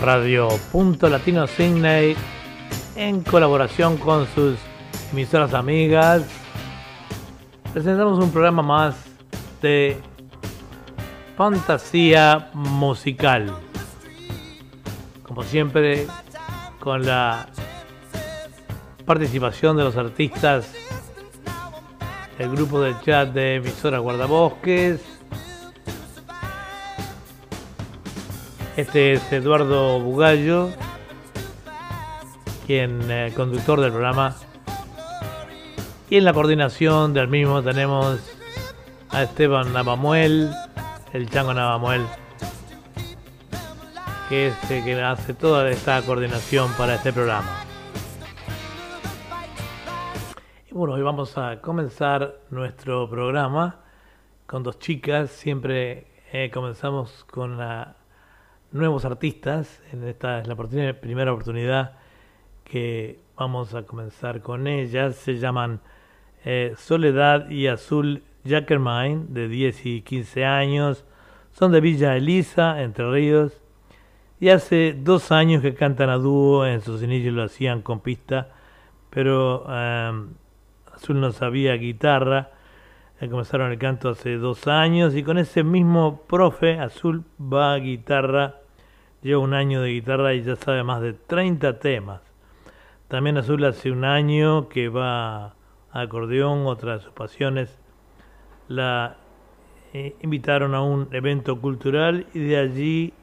Radio Punto Latino Sydney en colaboración con sus emisoras amigas. Presentamos un programa más de fantasía musical. Como siempre, con la participación de los artistas el grupo del chat de emisora Guardabosques. Este es Eduardo Bugallo, quien eh, conductor del programa. Y en la coordinación del mismo tenemos a Esteban Navamuel, el Chango Navamuel, que es el que hace toda esta coordinación para este programa. Bueno, hoy vamos a comenzar nuestro programa con dos chicas. Siempre eh, comenzamos con nuevos artistas. En esta es la primera oportunidad que vamos a comenzar con ellas. Se llaman eh, Soledad y Azul Jackermine, de 10 y 15 años. Son de Villa Elisa, Entre Ríos. Y hace dos años que cantan a dúo. En sus inicios lo hacían con pista. Pero em, Azul no sabía guitarra, comenzaron el canto hace dos años y con ese mismo profe, Azul va a guitarra, lleva un año de guitarra y ya sabe más de 30 temas. También Azul hace un año que va a acordeón, otra de sus pasiones. La eh, invitaron a un evento cultural y de allí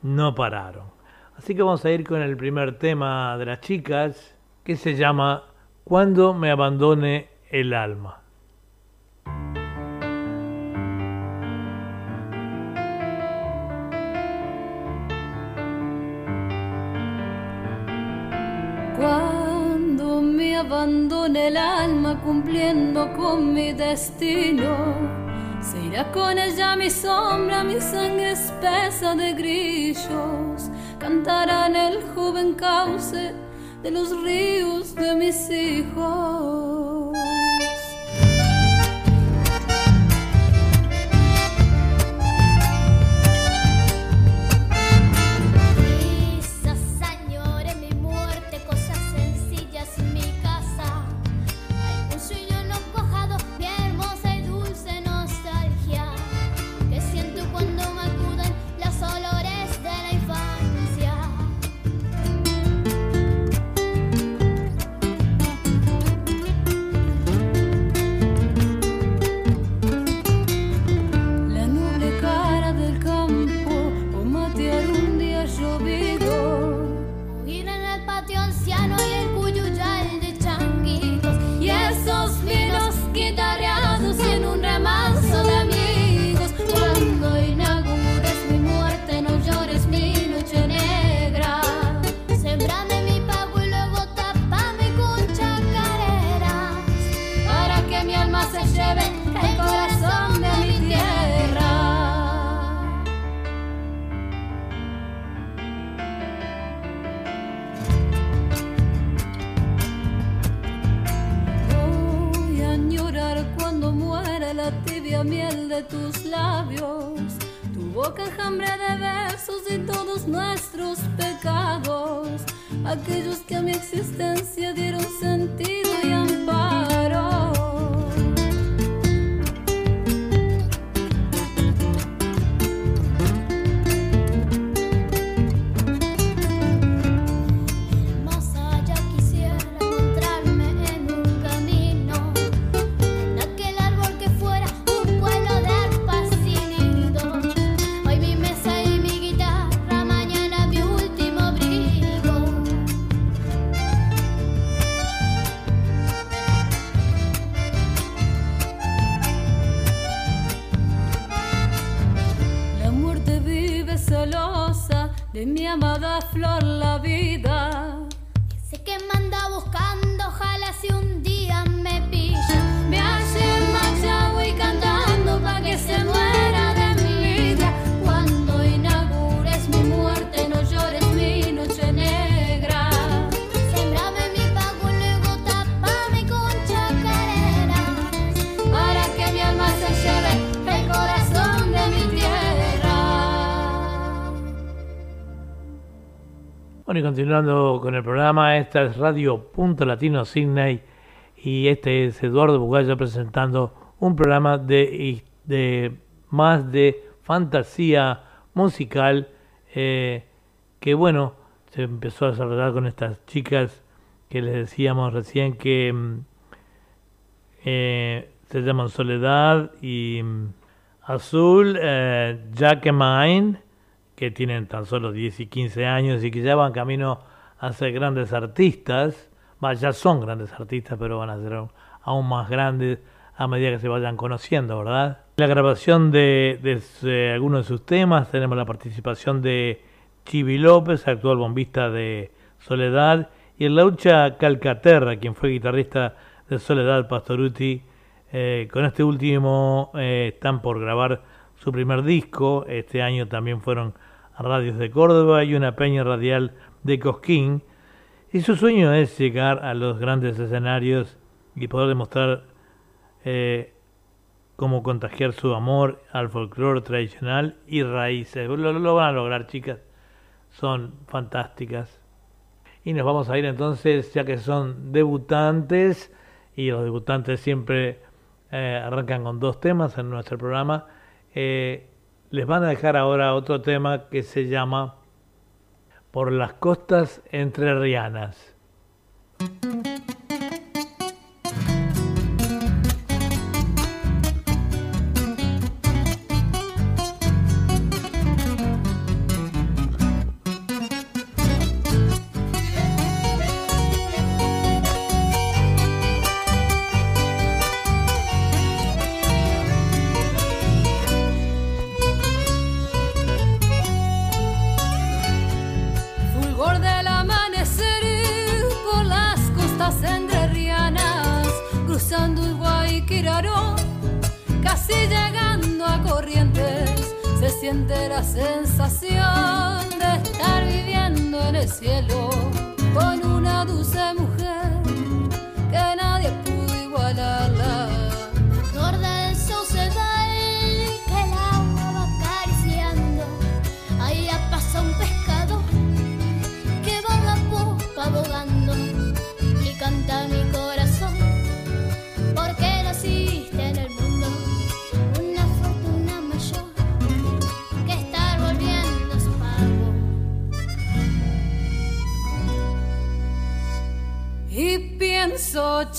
no pararon. Así que vamos a ir con el primer tema de las chicas, que se llama cuando me abandone el alma. Cuando me abandone el alma cumpliendo con mi destino, se irá con ella mi sombra, mi sangre espesa de grillos, cantará en el joven cauce de los ríos de mis hijos. Continuando con el programa, esta es Radio Punto Latino Sydney y este es Eduardo Bugallo presentando un programa de, más de fantasía musical eh, que bueno, se empezó a desarrollar con estas chicas que les decíamos recién que mm, eh, se llaman Soledad y mm, Azul, eh, Jack Mine, que tienen tan solo 10 y 15 años y que ya van camino a ser grandes artistas. ya son grandes artistas, pero van a ser aún más grandes a medida que se vayan conociendo, ¿verdad? La grabación de, de algunos de sus temas tenemos la participación de Chibi López, actual bombista de Soledad, y el Laucha Calcaterra, quien fue guitarrista de Soledad Pastoruti. Eh, con este último eh, están por grabar su primer disco. Este año también fueron radios de Córdoba y una peña radial de Cosquín. Y su sueño es llegar a los grandes escenarios y poder demostrar eh, cómo contagiar su amor al folclore tradicional y raíces. lo van a lograr, chicas son fantásticas. Y nos vamos a ir entonces, ya que son debutantes, y los debutantes siempre eh, arrancan con dos temas en nuestro programa, eh, les van a dejar ahora otro tema que se llama Por las costas entre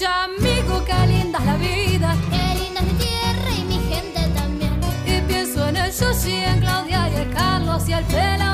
amigo, qué linda es la vida. Qué linda es mi tierra y mi gente también. Y pienso en el Sushi, en Claudia y el Carlos y el Pela.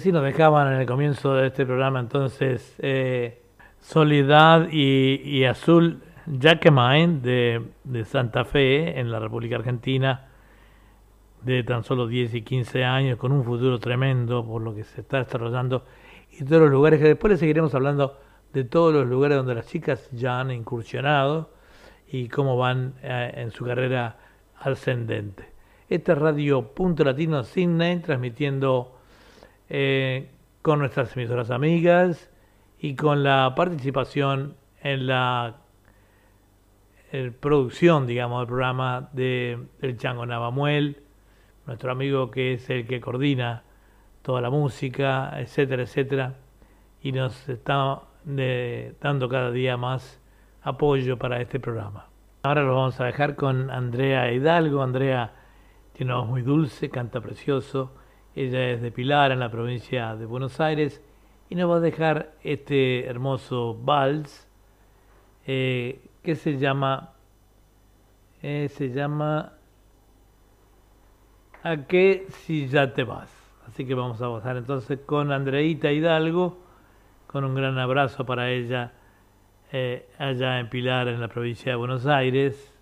Así nos dejaban en el comienzo de este programa entonces eh, Soledad y, Azul Jacqueline de, de Santa Fe en la República Argentina de tan solo 10 y 15 años con un futuro tremendo por lo que se está desarrollando y todos los lugares que después les seguiremos hablando de todos los lugares donde las chicas ya han incursionado y cómo van eh, en su carrera ascendente. Esta es Radio Punto Latino Sydney transmitiendo eh, con nuestras emisoras amigas y con la participación en la producción, digamos, del programa de el Chango Navamuel, nuestro amigo que es el que coordina toda la música, etcétera, etcétera, y nos está dando cada día más apoyo para este programa. Ahora lo vamos a dejar con Andrea Hidalgo. Andrea tiene una voz muy dulce, canta precioso ella es de Pilar, en la provincia de Buenos Aires, y nos va a dejar este hermoso vals eh, que se llama, eh, se llama ¿A qué si ya te vas? Así que vamos a pasar entonces con Andreita Hidalgo, con un gran abrazo para ella eh, allá en Pilar, en la provincia de Buenos Aires.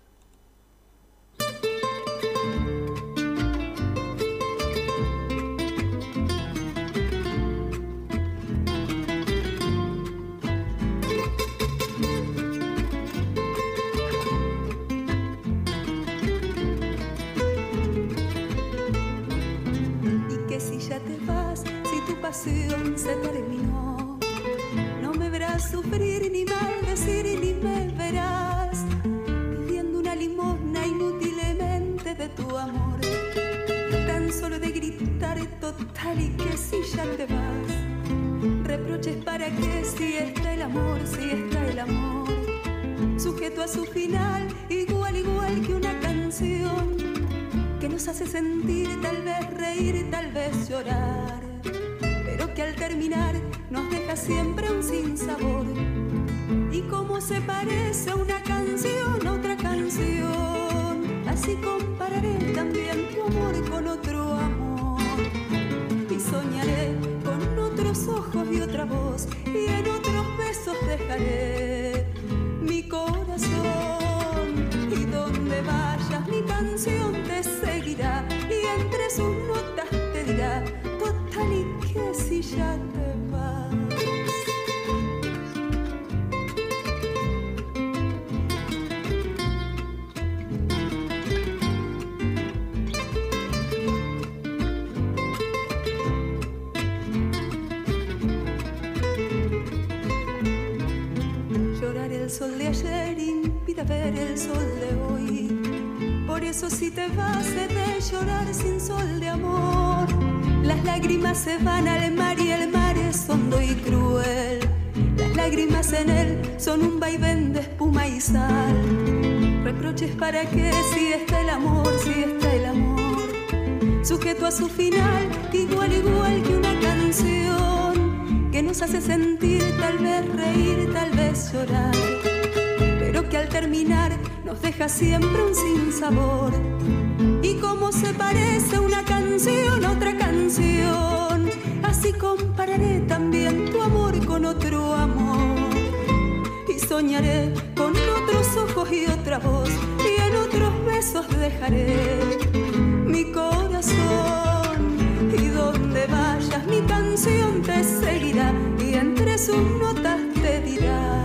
Sus notas te dirá.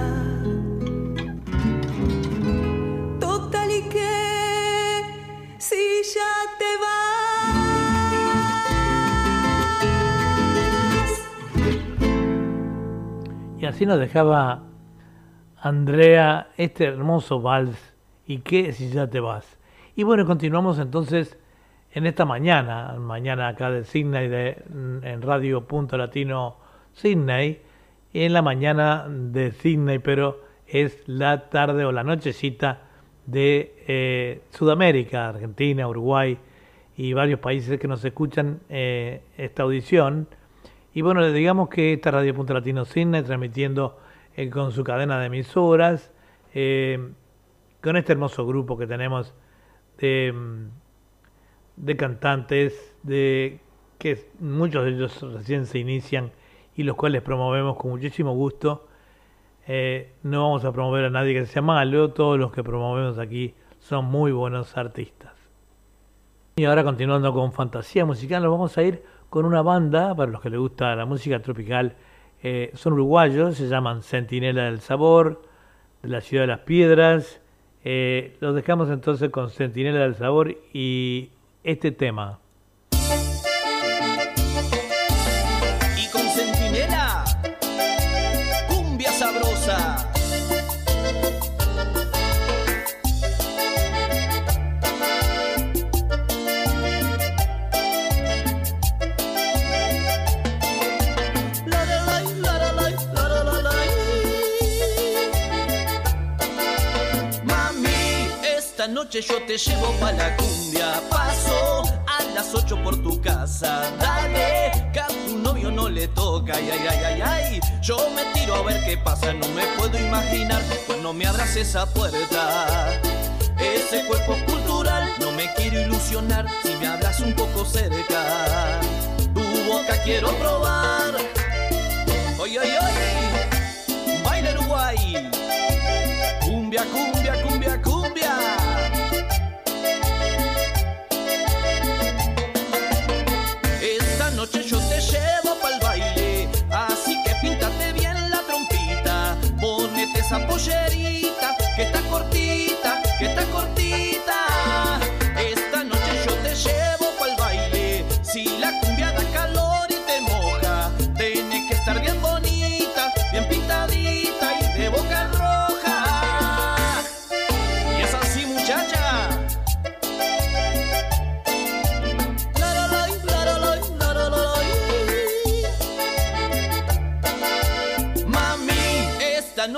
Y así nos dejaba Andrea este hermoso vals. ¿Y qué si ya te vas? Y bueno, continuamos entonces en esta mañana, mañana acá de Sydney, de, en Radio Punto Latino Sydney, en la mañana de Sydney, pero es la tarde o la nochecita de eh, Sudamérica, Argentina, Uruguay y varios países que nos escuchan eh, esta audición. Y bueno, digamos que esta Radio Punto Latino Cine, transmitiendo eh, con su cadena de emisoras, con este hermoso grupo que tenemos de, de cantantes, de que muchos de ellos recién se inician y los cuales promovemos con muchísimo gusto. Eh, no vamos a promover a nadie que sea malo, todos los que promovemos aquí son muy buenos artistas. Y ahora continuando con fantasía musical, nos vamos a ir con una banda, para los que les gusta la música tropical, eh, son uruguayos, se llaman Centinela del Sabor, de la ciudad de las Piedras. Eh, los dejamos entonces con Centinela del Sabor y este tema. Noche yo te llevo pa' la cumbia. Paso a las 8 por tu casa. Dale, que a tu novio no le toca. Ay, ay, ay, ay, ay. Yo me tiro a ver qué pasa. No me puedo imaginar cuando me abras esa puerta. Ese cuerpo cultural no me quiero ilusionar si me hablas un poco cerca. Tu boca quiero probar. Oye, oye, oye. Baile Uruguay. Cumbia, cumbia. Pollerita que está cortita, que está cortita.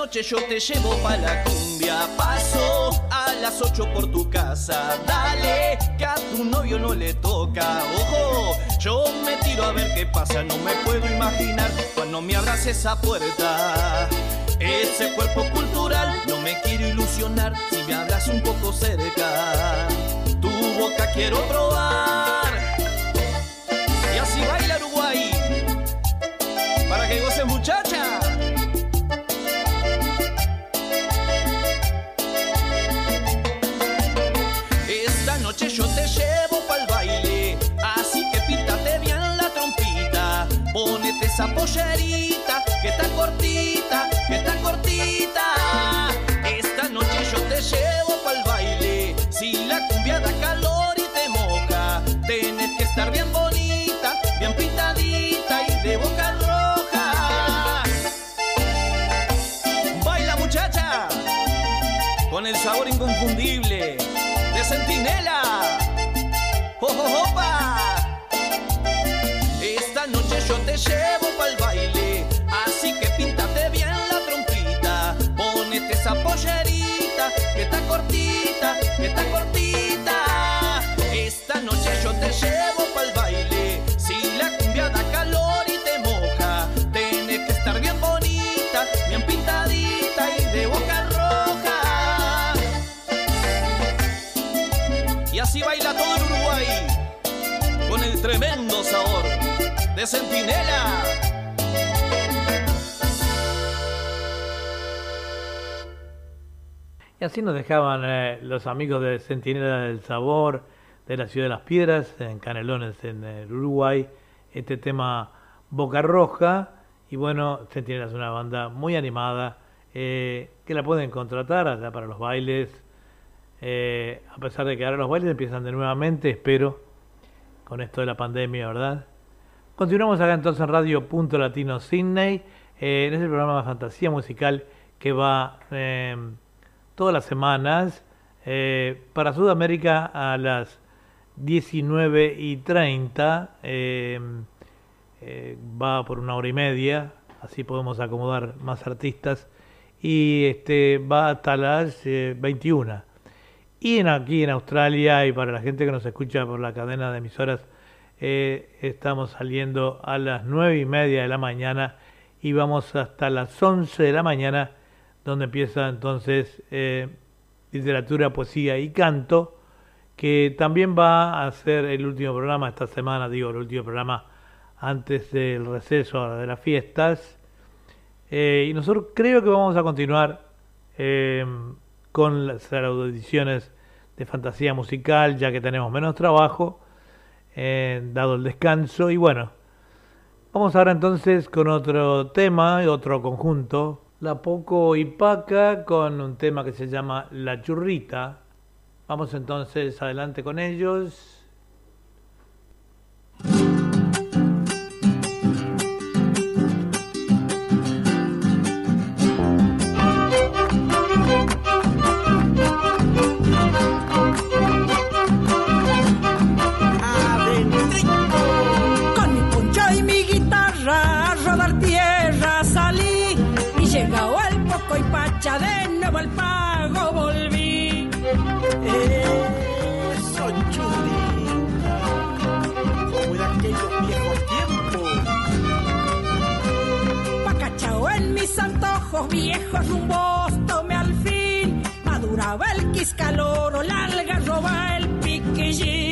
Noche yo te llevo pa' la cumbia. Paso a las 8 por tu casa. Dale, que a tu novio no le toca. Ojo, yo me tiro a ver qué pasa. No me puedo imaginar cuando me abras esa puerta. Ese cuerpo cultural no me quiero ilusionar si me hablas un poco cerca. Tu boca quiero probar. Pollerita que está cortita, que está cortita. Esta noche yo te llevo pa'l baile, si la cumbia da calor y te moja, tenés que estar bien bonita, bien pintadita y de boca roja. Baila muchacha, con el sabor inconfundible de Centinela. Esta cortita, que está cortita. Esta noche yo te llevo pa'l baile, si la cumbia da calor y te moja, tenés que estar bien bonita, bien pintadita y de boca roja. Y así baila todo Uruguay con el tremendo sabor de Centinela. Y así nos dejaban eh, los amigos de Centinela del Sabor, de la Ciudad de las Piedras, en Canelones, en el Uruguay, este tema Boca Roja. Y bueno, Centinela es una banda muy animada, eh, que la pueden contratar allá para los bailes. Eh, a pesar de que ahora los bailes empiezan de nuevamente, espero, con esto de la pandemia, ¿verdad? Continuamos acá entonces en Radio Punto Latino Sydney, eh, en ese programa de fantasía musical que va eh, todas las semanas eh, para Sudamérica a las 19 y 30. va por una hora y media, así podemos acomodar más artistas. Y este va hasta las 21. Y en, aquí en Australia y para la gente que nos escucha por la cadena de emisoras, eh, estamos saliendo a las nueve y media de la mañana y vamos hasta las 11 de la mañana, donde empieza entonces eh, literatura, poesía y canto, que también va a ser el último programa esta semana, digo, el último programa antes del receso de las fiestas. Eh, y nosotros creo que vamos a continuar eh, con las audiciones de fantasía musical, ya que tenemos menos trabajo, dado el descanso. Y bueno, vamos ahora entonces con otro tema, otro conjunto, La Poco y Paca, con un tema que se llama La Churrita. Vamos entonces adelante con ellos. Viejos rumbos tome al fin. Maduraba el quiscaloro, la alga roba el piquillín.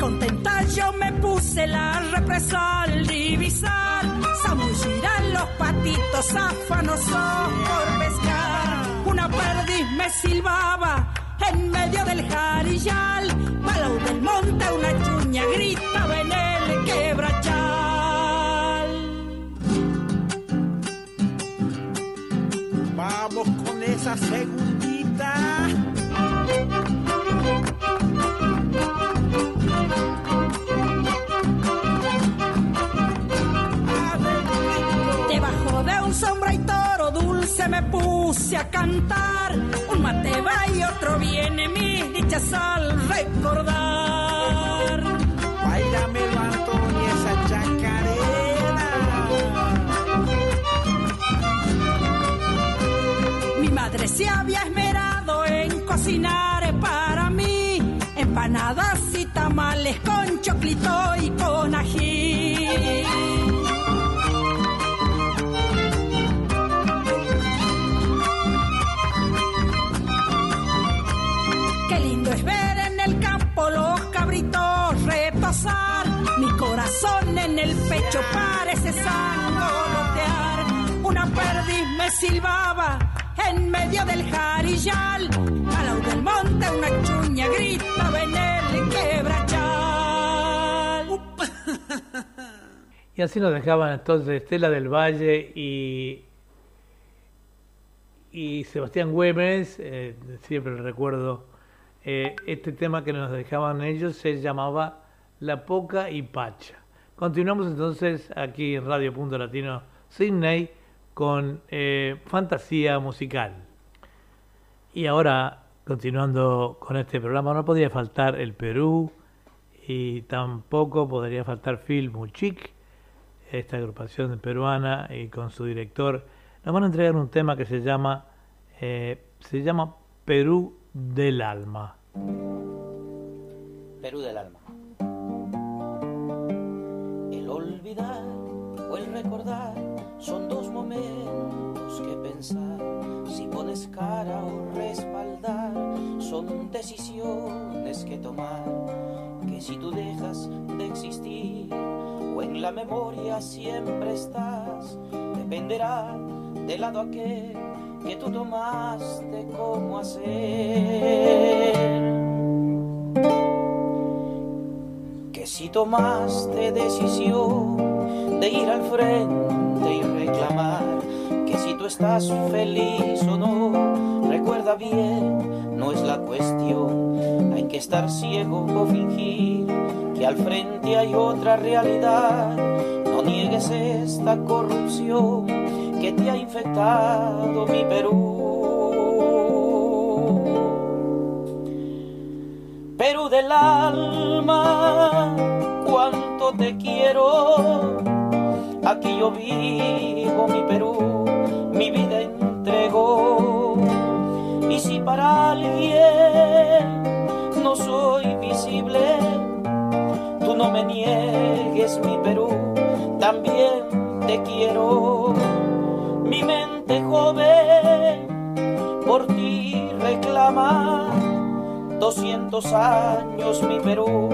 Contenta yo me puse la represa al divisar. Zamullirán los patitos afanosos por pescar. Una perdiz me silbaba en medio del jarillal, palau del monte una chuña grita en el quebrachal. Vamos con esa segundita. Dulce me puse a cantar. Un mate va y otro viene, mi dichas al recordar. Bailame Antonio esa chacarera. Mi madre se había esmerado en cocinar para mí empanadas y tamales con choclito y con ají. En el campo los cabritos repasar. Mi corazón en el pecho parece sangolotear. Una perdiz me silbaba en medio del jarillal. Al del monte una chuña grita en el quebrachal. Y así nos dejaban entonces Estela del Valle y, y Sebastián Güemes, eh, siempre recuerdo, eh, este tema que nos dejaban ellos se llamaba La Poca y Pacha. Continuamos entonces aquí en Radio Punto Latino Sydney con eh, fantasía musical. Y ahora, continuando con este programa, no podía faltar el Perú y tampoco podría faltar Phil Muchik, esta agrupación peruana y con su director. Nos van a entregar un tema que se llama, eh, se llama Perú del Alma. Perú del alma. El olvidar o el recordar son dos momentos que pensar. Si pones cara o respaldar, son decisiones que tomar. Que si tú dejas de existir o en la memoria siempre estás, dependerá del lado aquel que tú tomaste cómo hacer. Que si tomaste decisión de ir al frente y reclamar, que si tú estás feliz o no, recuerda bien, no es la cuestión, hay que estar ciego o fingir que al frente hay otra realidad, no niegues esta corrupción que te ha infectado mi Perú. Perú del alma, cuánto te quiero. Aquí yo vivo mi Perú, mi vida entregó. Y si para alguien no soy visible, tú no me niegues mi Perú, también te quiero, mi mente joven por ti reclama. 200 años mi Perú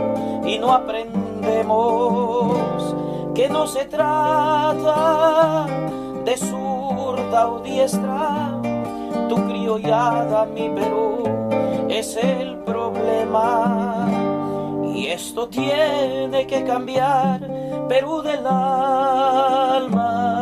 y no aprendemos que no se trata de zurda o diestra, tu criollada mi Perú es el problema y esto tiene que cambiar Perú del alma.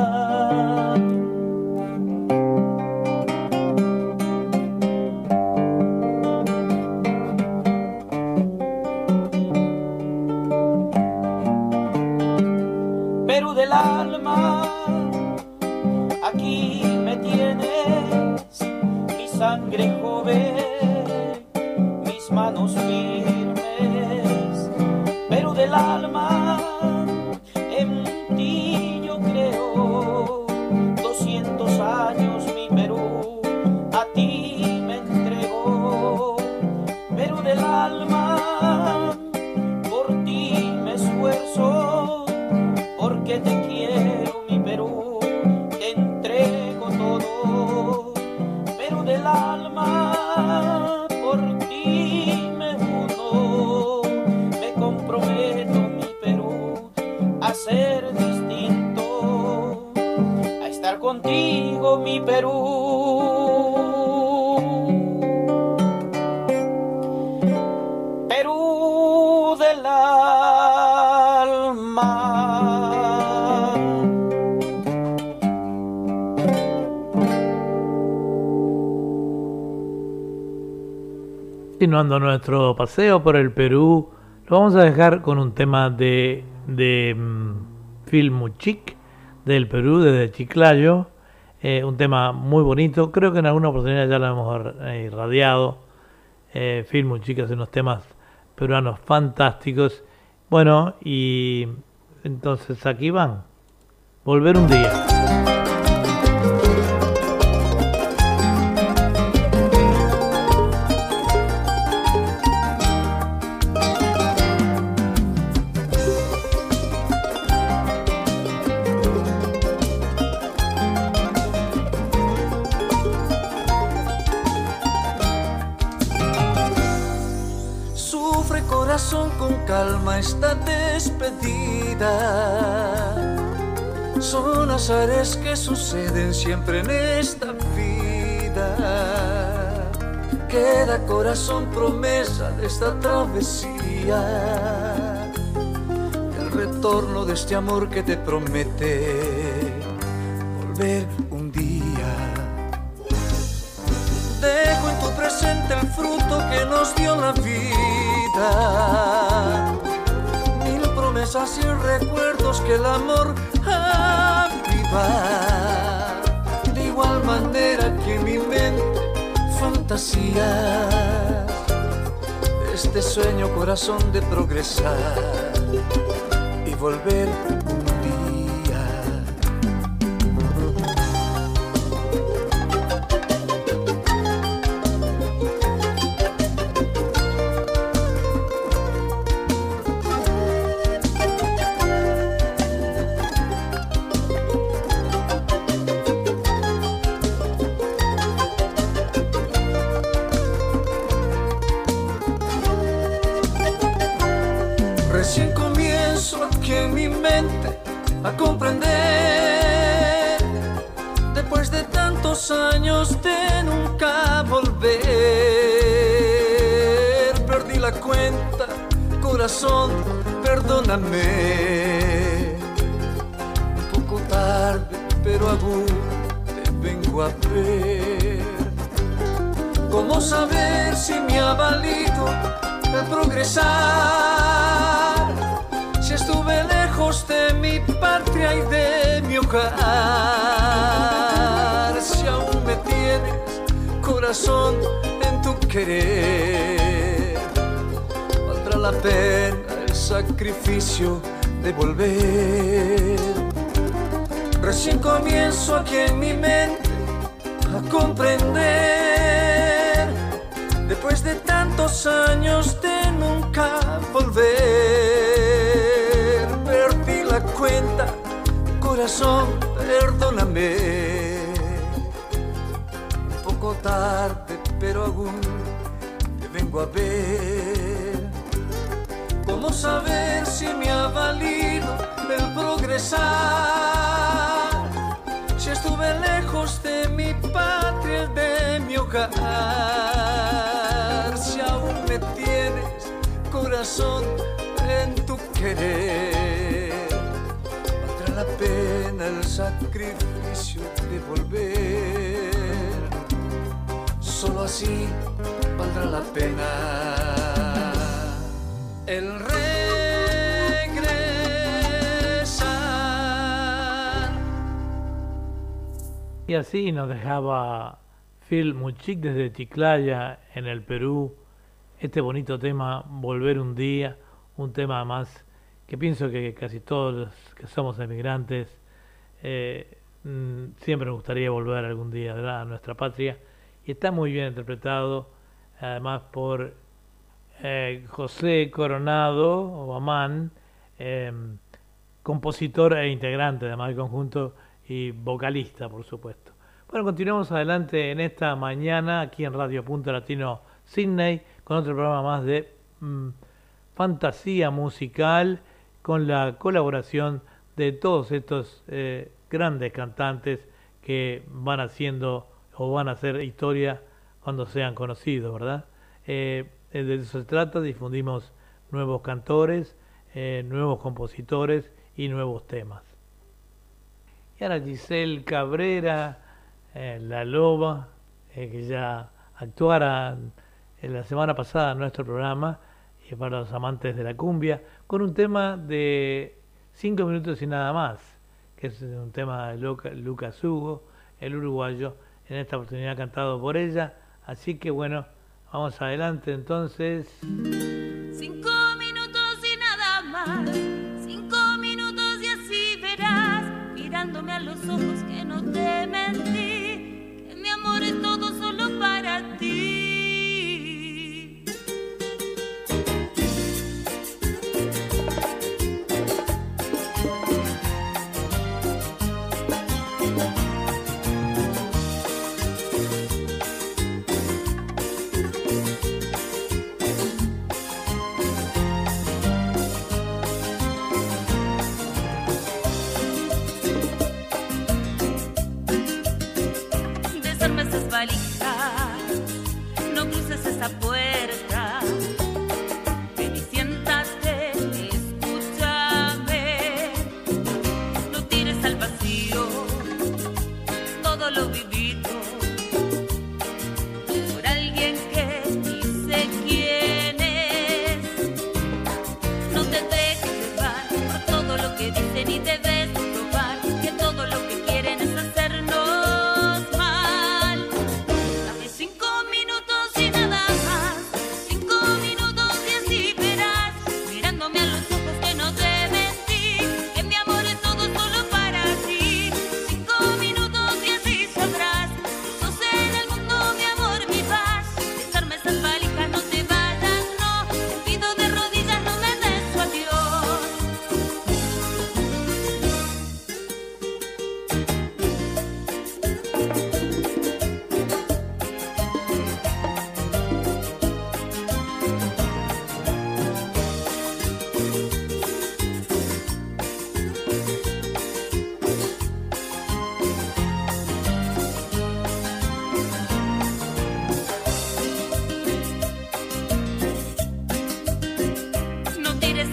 Continuando nuestro paseo por el Perú, lo vamos a dejar con un tema de, de mm, Film Chic del Perú, desde Chiclayo. Eh, un tema muy bonito, creo que en alguna oportunidad ya lo hemos eh, irradiado. Eh, Film Chic hace unos temas peruanos fantásticos. Bueno, y entonces aquí van. Volver un día. Suceden siempre en esta vida. Queda corazón promesa de esta travesía. El retorno de este amor que te promete volver un día. Dejo en tu presente el fruto que nos dio la vida. Mil promesas y recuerdos que el amor aviva. Manera que mi mente fantasía. Este sueño corazón de progresar y volver Si aún me tienes corazón en tu querer, valdrá la pena el sacrificio de volver. Recién comienzo aquí en mi mente a comprender. Después de tantos años de nunca volver Corazón, perdóname. Un poco tarde, pero aún te vengo a ver. ¿Cómo saber si me ha valido el progresar? Si estuve lejos de mi patria, de mi hogar. Si aún me tienes, corazón, en tu querer. Pena el sacrificio de volver. Solo así valdrá la pena. El regresar. Y así nos dejaba Phil Muchik desde Chiclaya, en el Perú, este bonito tema, Volver un día, un tema más que pienso que casi todos los que somos emigrantes eh, mm, siempre nos gustaría volver algún día a nuestra patria. Y está muy bien interpretado, además por eh, José Coronado, o Amán, eh, compositor e integrante además del conjunto y vocalista, por supuesto. Bueno, continuamos adelante en esta mañana aquí en Radio Punto Latino Sydney con otro programa más de mm, fantasía musical con la colaboración de todos estos eh, grandes cantantes que van haciendo o van a hacer historia cuando sean conocidos, ¿verdad? Eh, de eso se trata, difundimos nuevos cantores, eh, nuevos compositores y nuevos temas. Y ahora Giselle Cabrera, La Loba, que ya actuara en la semana pasada en nuestro programa, y para los amantes de la cumbia, con un tema de cinco minutos y nada más, que es un tema de Luca- Lucas Hugo, el uruguayo, en esta oportunidad cantado por ella. Así que bueno, vamos adelante entonces.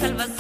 No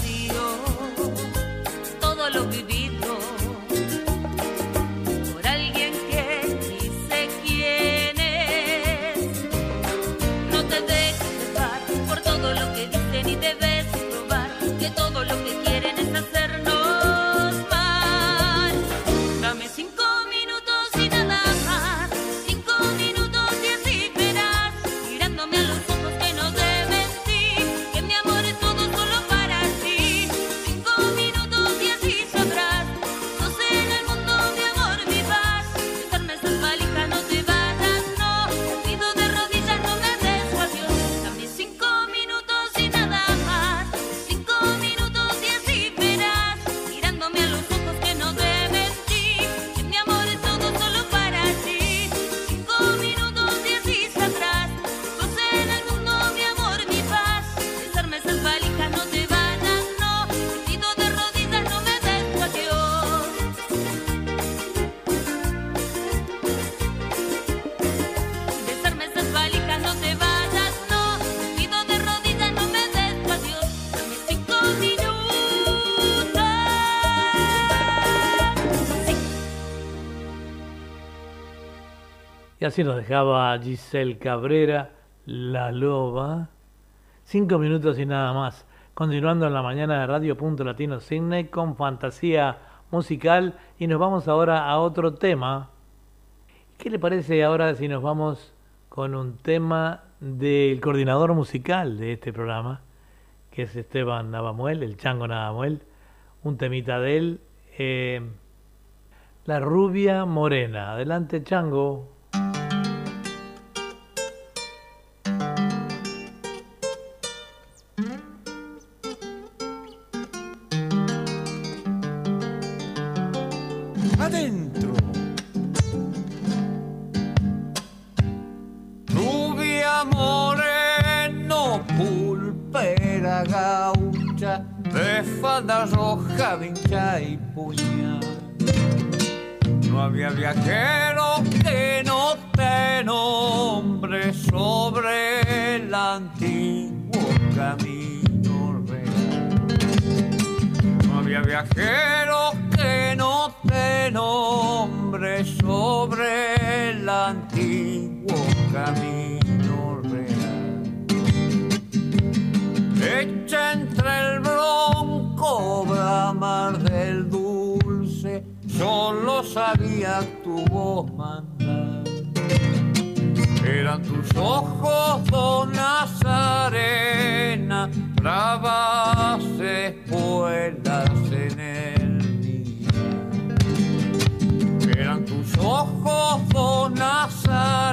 Así nos dejaba Giselle Cabrera, La Loba. Cinco minutos y nada más. Continuando en la mañana de Radio Punto Latino Sydney con fantasía musical. Y nos vamos ahora a otro tema. ¿Qué le parece ahora si nos vamos con un tema del coordinador musical de este programa? Que es Esteban Navamuel, el chango Navamuel. Un temita de él. Eh, la rubia morena. Adelante, chango. Solo sabía tu voz mandar. Eran tus ojos, don Nazarena, bravas espuelas en el mirar. Eran tus ojos, don Nazarena,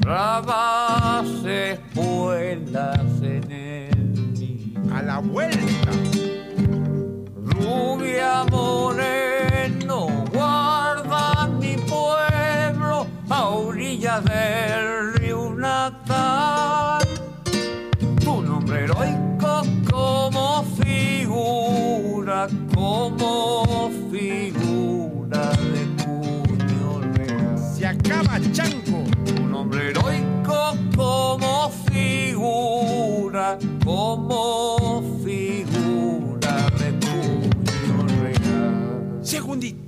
bravas espuelas en el mirar. A la vuelta. Rubia moreno, del río natal. Tu nombre heroico como figura, como figura de puño real. Se acaba chango. Tu nombre heroico como figura, como figura de puño real. Segundita.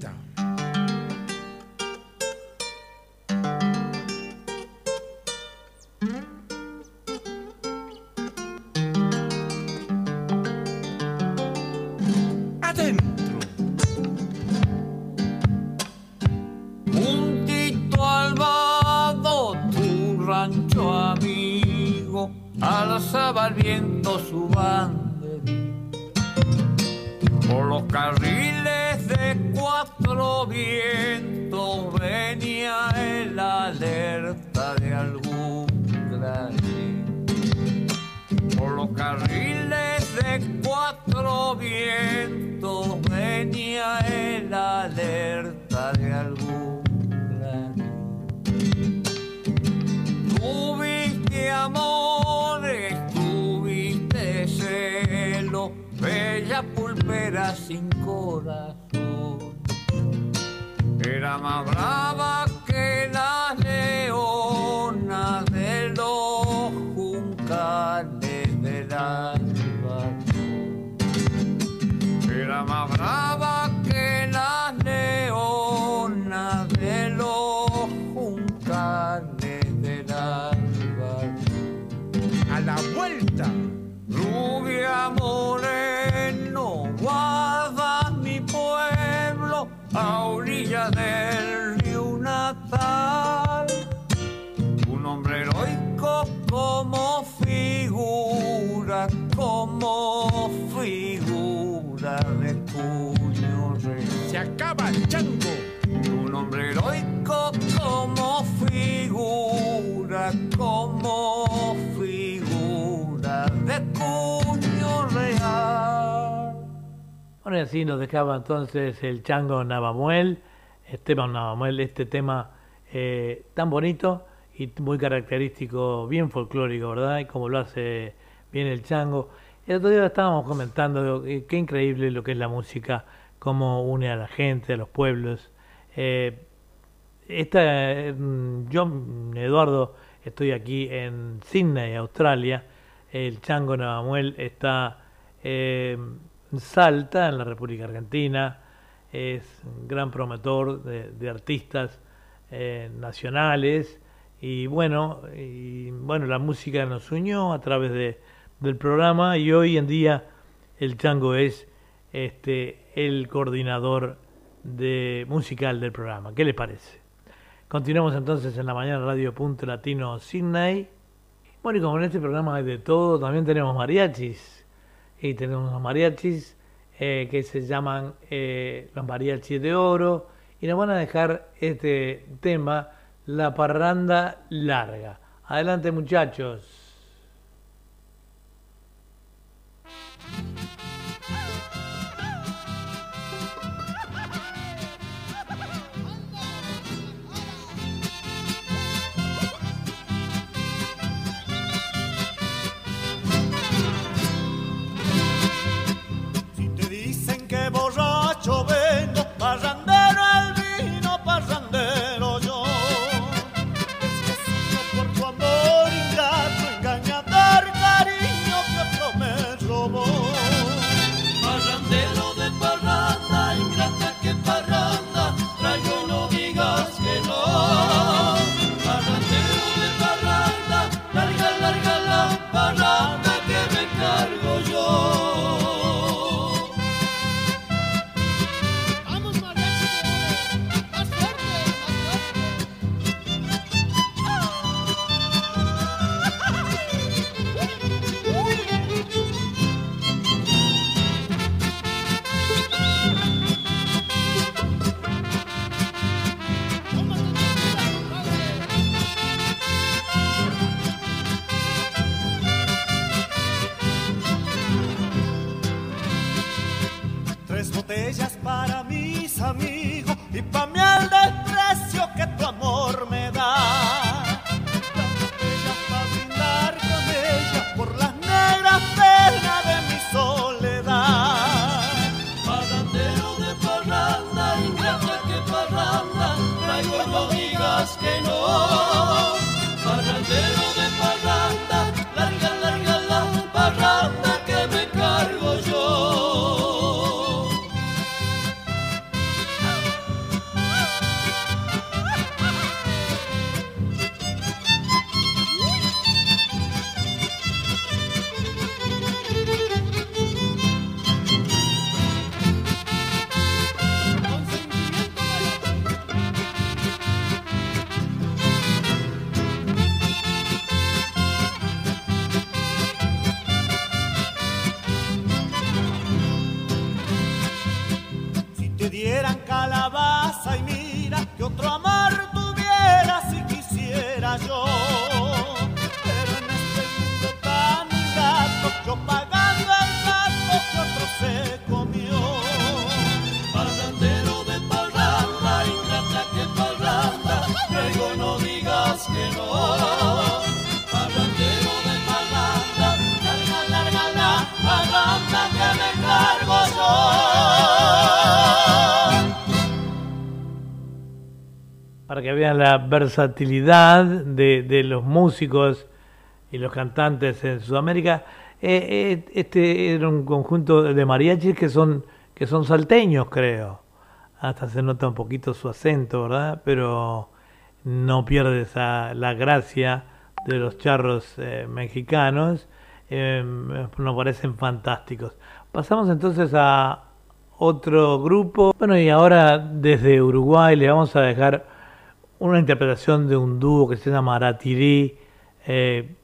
Alzaba el viento su banderín. Por los carriles de cuatro vientos venía el alerta de algún clarín. Por los carriles de cuatro vientos venía el alerta de algún clarín. Tuviste amores, bella pulpera sin corazón. Era más brava que las leonas de los juncales del alba. Era más brava que las leonas de los juncales del alba. A la vuelta. Rubia moreno, a orillas del río natal. Un hombre heroico como figura, como figura de puño real. Se acaba el chango. Un hombre heroico como figura, como figura Así nos dejaba entonces el chango Navamuel, Esteban Navamuel, este tema eh, tan bonito y muy característico, bien folclórico, ¿verdad? Y como lo hace bien el chango. El otro día estábamos comentando eh, qué increíble lo que es la música, cómo une a la gente, a los pueblos. Eh, esta, eh, yo, Eduardo, estoy aquí en Sydney, Australia. El chango Navamuel está Salta, en la República Argentina. Es un gran promotor de, artistas eh, nacionales y bueno, y bueno, la música nos unió a través de, del programa y hoy en día el Chango es este el coordinador de musical del programa. ¿Qué les parece? Continuamos entonces en la mañana Radio Punto Latino Sydney. Bueno, y como en este programa hay de todo, también tenemos mariachis. Y tenemos mariachis eh, que se llaman eh, los mariachis de oro. Y nos van a dejar este tema, la parranda larga. Adelante muchachos. Versatilidad de, de los músicos y los cantantes en Sudamérica. Eh, eh, este era un conjunto de mariachis que son, que son salteños, creo. Hasta se nota un poquito su acento, ¿verdad? Pero no pierde esa, la gracia de los charros eh, mexicanos. Eh, nos parecen fantásticos. Pasamos entonces a otro grupo. Bueno, y ahora desde Uruguay le vamos a dejar una interpretación de un dúo que se llama Aratirí. Eh,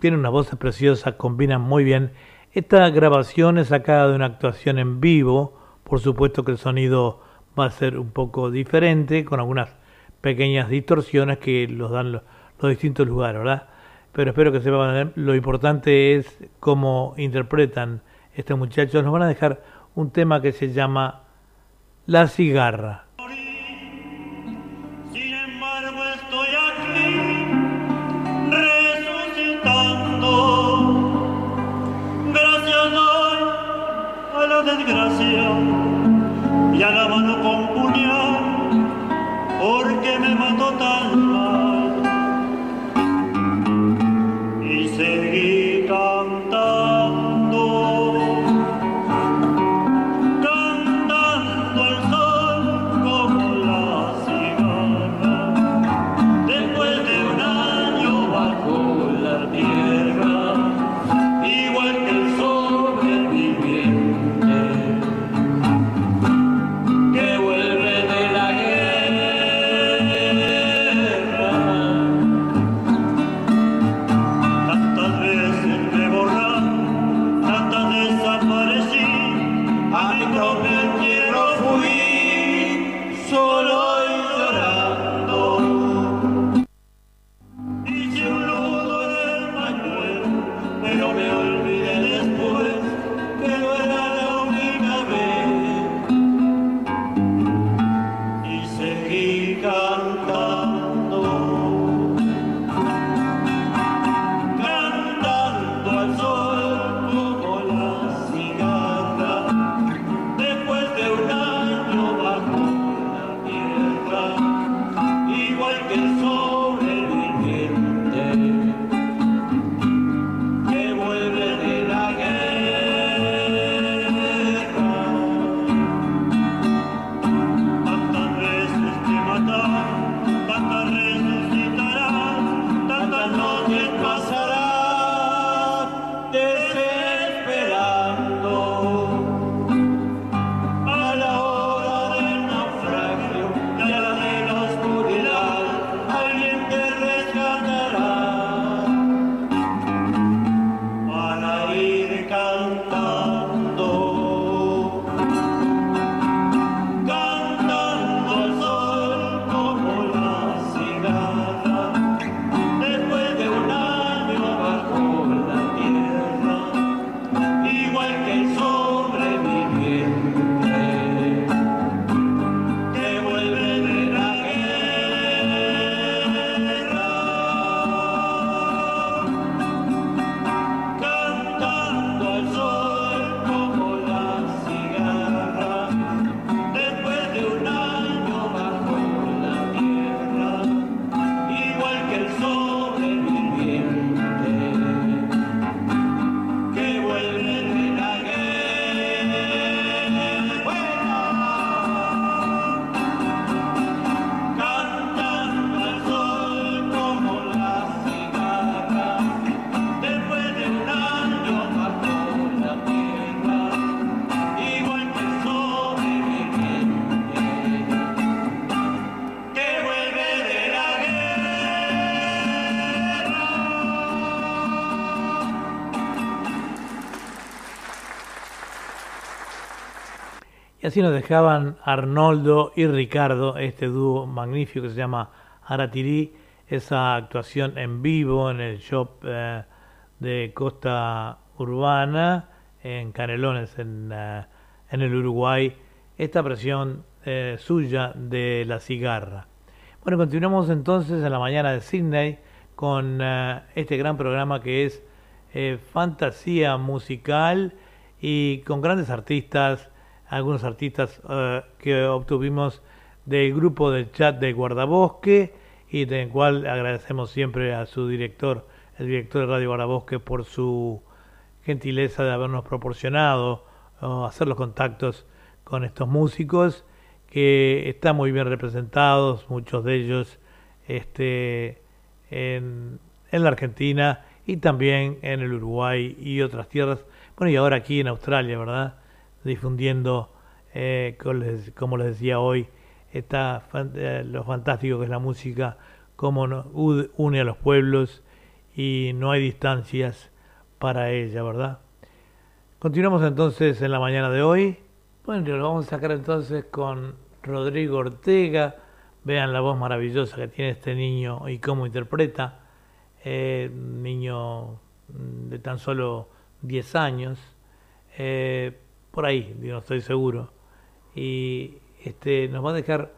tiene unas voces preciosas, combinan muy bien. Esta grabación es sacada de una actuación en vivo. Por supuesto que el sonido va a ser un poco diferente, con algunas pequeñas distorsiones que los dan los, los distintos lugares, ¿verdad? Pero espero que sepan, lo importante es cómo interpretan estos muchachos. Nos van a dejar un tema que se llama La cigarra. Y así nos dejaban Arnoldo y Ricardo, este dúo magnífico que se llama Aratirí, esa actuación en vivo en el shop eh, de Costa Urbana, en Canelones, en, eh, el Uruguay, esta versión eh, suya de La Cigarra. Bueno, continuamos entonces en la mañana de Sydney con este gran programa que es fantasía musical y con grandes artistas, algunos artistas eh, que obtuvimos del grupo del chat de Guardabosque y del cual agradecemos siempre a su director, el director de Radio Guardabosque, por su gentileza de habernos proporcionado o hacer los contactos con estos músicos que están muy bien representados, muchos de ellos este, en, en la Argentina y también en el Uruguay y otras tierras, bueno y ahora aquí en Australia, ¿verdad? Difundiendo, eh, como, les, decía hoy, está eh, lo fantástico que es la música, cómo une a los pueblos y no hay distancias para ella, ¿verdad? Continuamos entonces en la mañana de hoy. Bueno, lo vamos a sacar entonces con Rodrigo Ortega. Vean la voz maravillosa que tiene este niño y cómo interpreta. Eh, niño mm, de tan solo 10 años. Por ahí, no estoy seguro. Y este nos va a dejar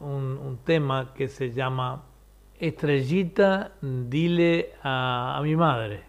un, tema que se llama Estrellita, dile a mi madre.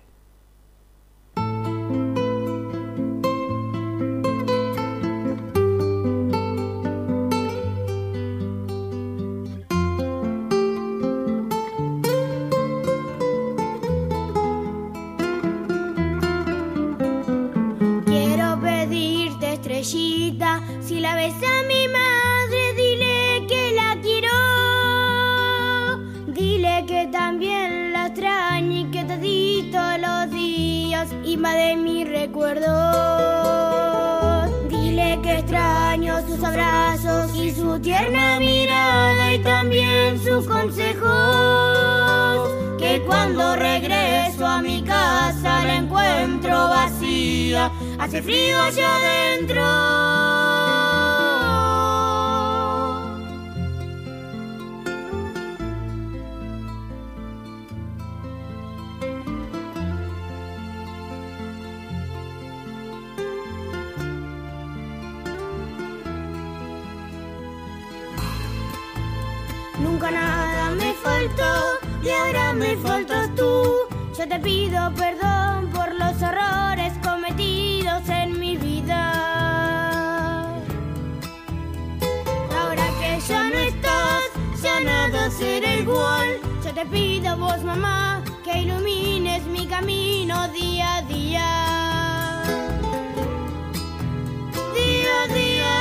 Perdón por los errores cometidos en mi vida. Ahora que ya no estás, ya nada será igual. Yo te pido vos, mamá, que ilumines mi camino día a día. Día a día,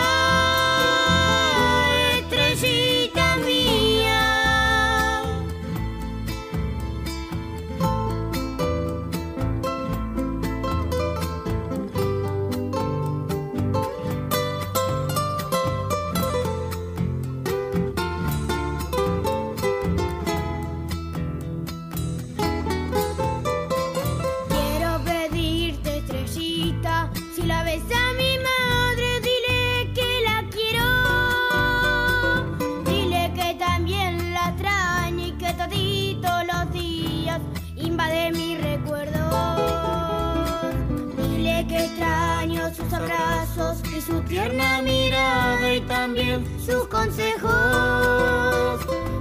y su tierna mirada y también sus consejos.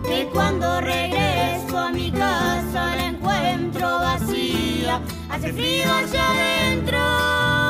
Que cuando regreso a mi casa la encuentro vacía, hace frío allá adentro.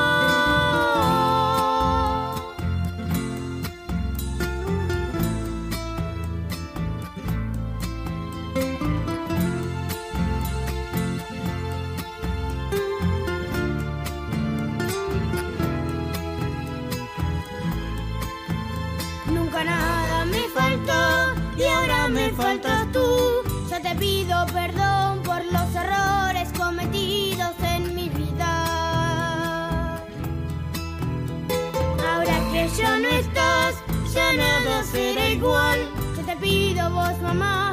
Nada será igual. Yo te pido vos, mamá,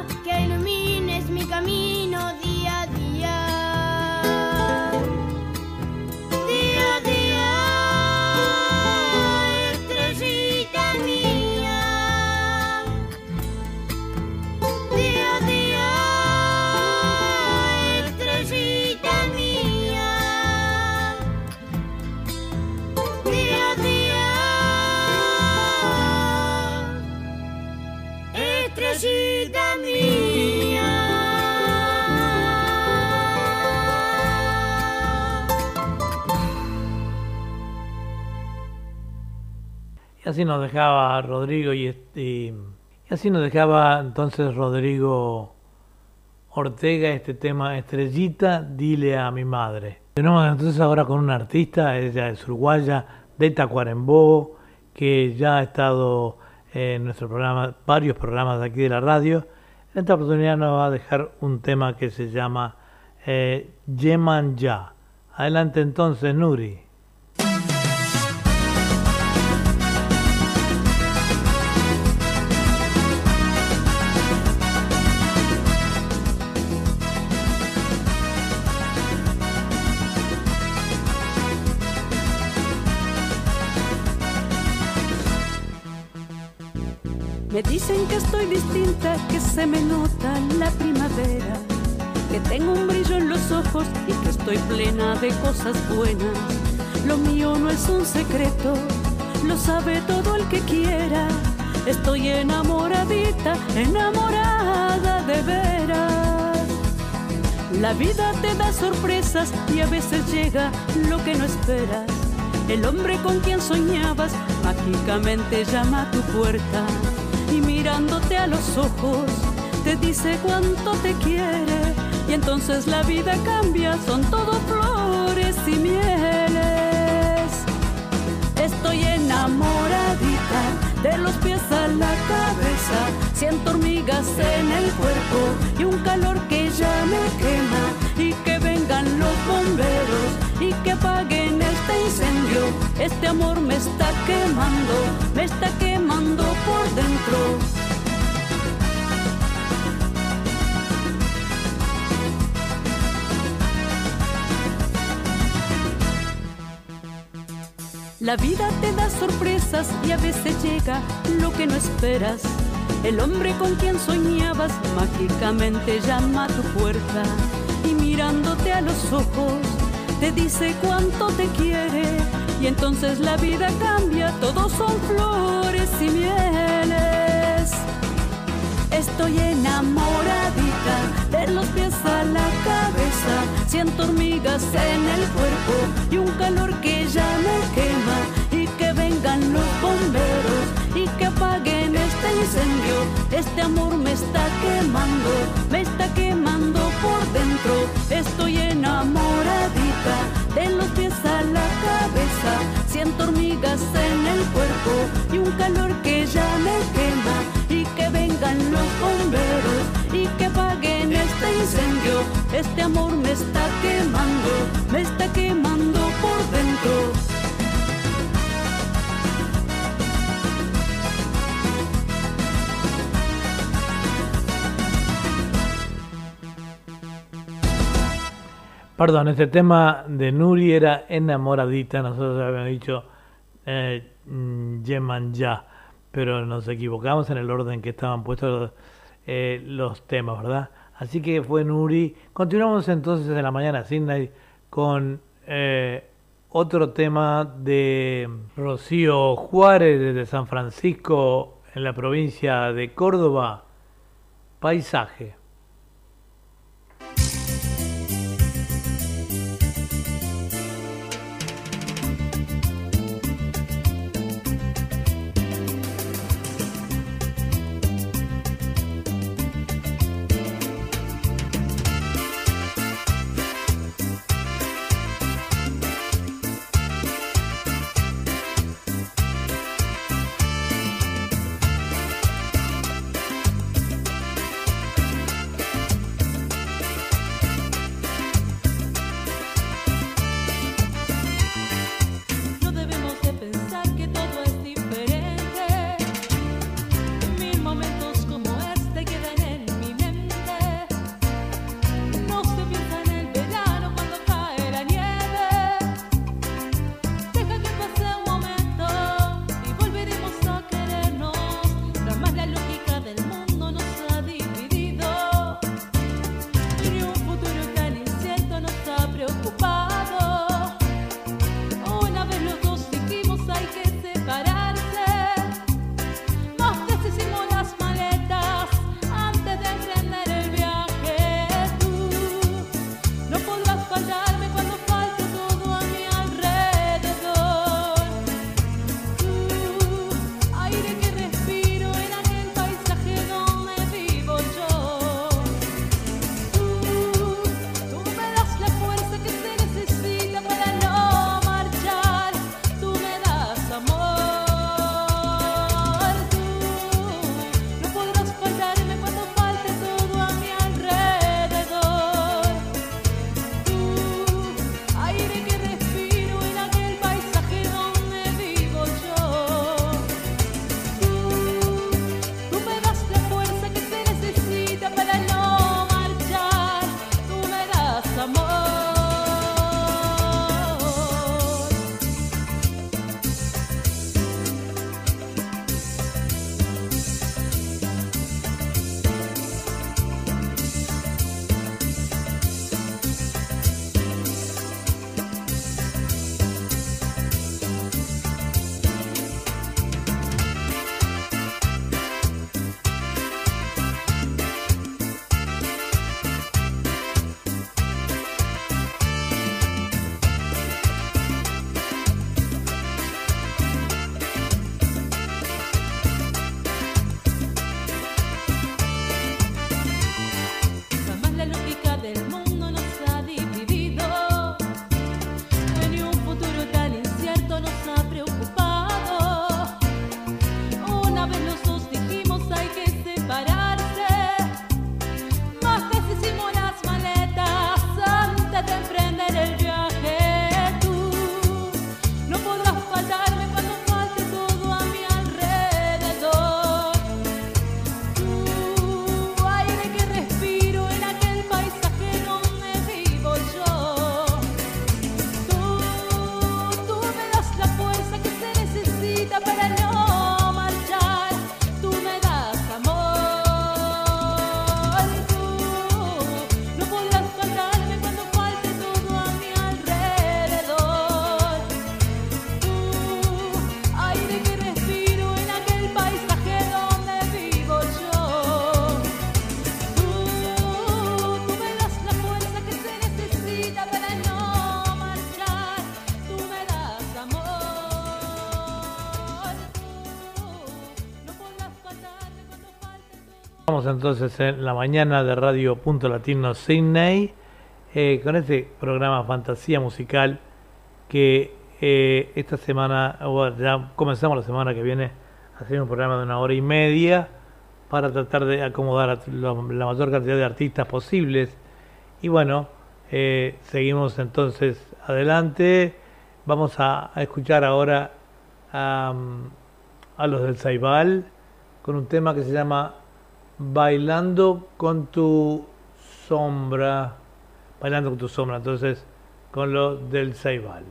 Y así nos dejaba Rodrigo y, este- y así nos dejaba entonces Rodrigo Ortega este tema Estrellita, dile a mi madre. Tenemos entonces ahora con una artista, ella es uruguaya, de Tacuarembó, que ya ha estado en nuestro programa, varios programas de aquí de la radio. En esta oportunidad nos va a dejar un tema que se llama eh, Yeman Ya. Adelante entonces, Nuri. Que tengo un brillo en los ojos y que estoy plena de cosas buenas. Lo mío no es un secreto, lo sabe todo el que quiera. Estoy enamoradita, enamorada de veras. La vida te da sorpresas y a veces llega lo que no esperas. El hombre con quien soñabas mágicamente llama a tu puerta y mirándote a los ojos te dice cuánto te quiere entonces la vida cambia, son todo flores y mieles. Estoy enamoradita de los pies a la cabeza, siento hormigas en el cuerpo y un calor que ya me quema y que vengan los bomberos y que apaguen este incendio. Este amor me está quemando, me está quemando por dentro. La vida te da sorpresas y a veces llega lo que no esperas. El hombre con quien soñabas mágicamente llama a tu puerta y mirándote a los ojos te dice cuánto te quiere y entonces la vida cambia, todos son flores y mieles. Estoy enamoradita de los pies a la cabeza, siento hormigas en el cuerpo y un calor que ya me quema y que vengan los bomberos y que apaguen este incendio. Este amor me está quemando, me está quemando por dentro. Estoy enamoradita de los pies a la cabeza, siento hormigas en el cuerpo y un calor que ya me quema vengan los bomberos y que apaguen este incendio. Este amor me está quemando, me está quemando por dentro. Perdón, este tema de Nuri era enamoradita, nosotros habíamos dicho eh, mm, Yeman ya, pero nos equivocamos en el orden que estaban puestos eh, los temas, ¿verdad? Así que fue Nuri. Continuamos entonces en la mañana, Sydney, con eh, otro tema de Rocío Juárez desde San Francisco, en la provincia de Córdoba, Paisaje. Entonces en la mañana de Radio Punto Latino Sydney eh, con este programa Fantasía Musical que eh, esta semana, bueno, ya comenzamos la semana que viene a hacer un programa de una hora y media para tratar de acomodar a la mayor cantidad de artistas posibles. Y bueno, eh, seguimos entonces adelante. Vamos a, escuchar ahora a los del Saibal con un tema que se llama Bailando con tu sombra. Bailando con tu sombra, entonces con lo del Saibal.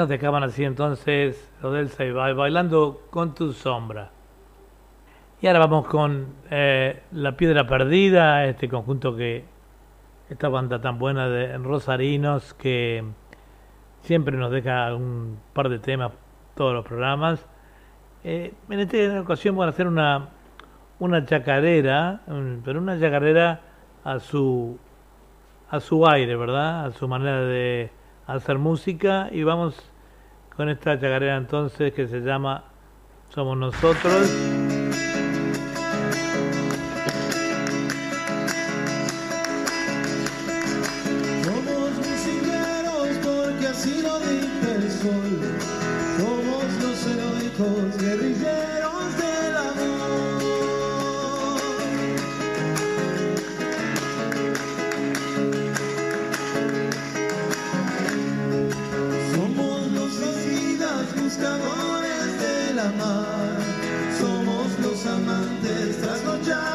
Nos dejaban así entonces lo del Saibal, bailando con tu sombra. Y ahora vamos con eh, La Piedra Perdida, este conjunto que, esta banda tan buena de rosarinos que siempre nos deja un par de temas todos los programas. Eh, en esta ocasión van a hacer una, una chacarera, pero una chacarera a su, a su aire, ¿verdad? A su manera de hacer música. Y vamos con esta chacarera entonces que se llama Somos Nosotros. Amantes trasnochados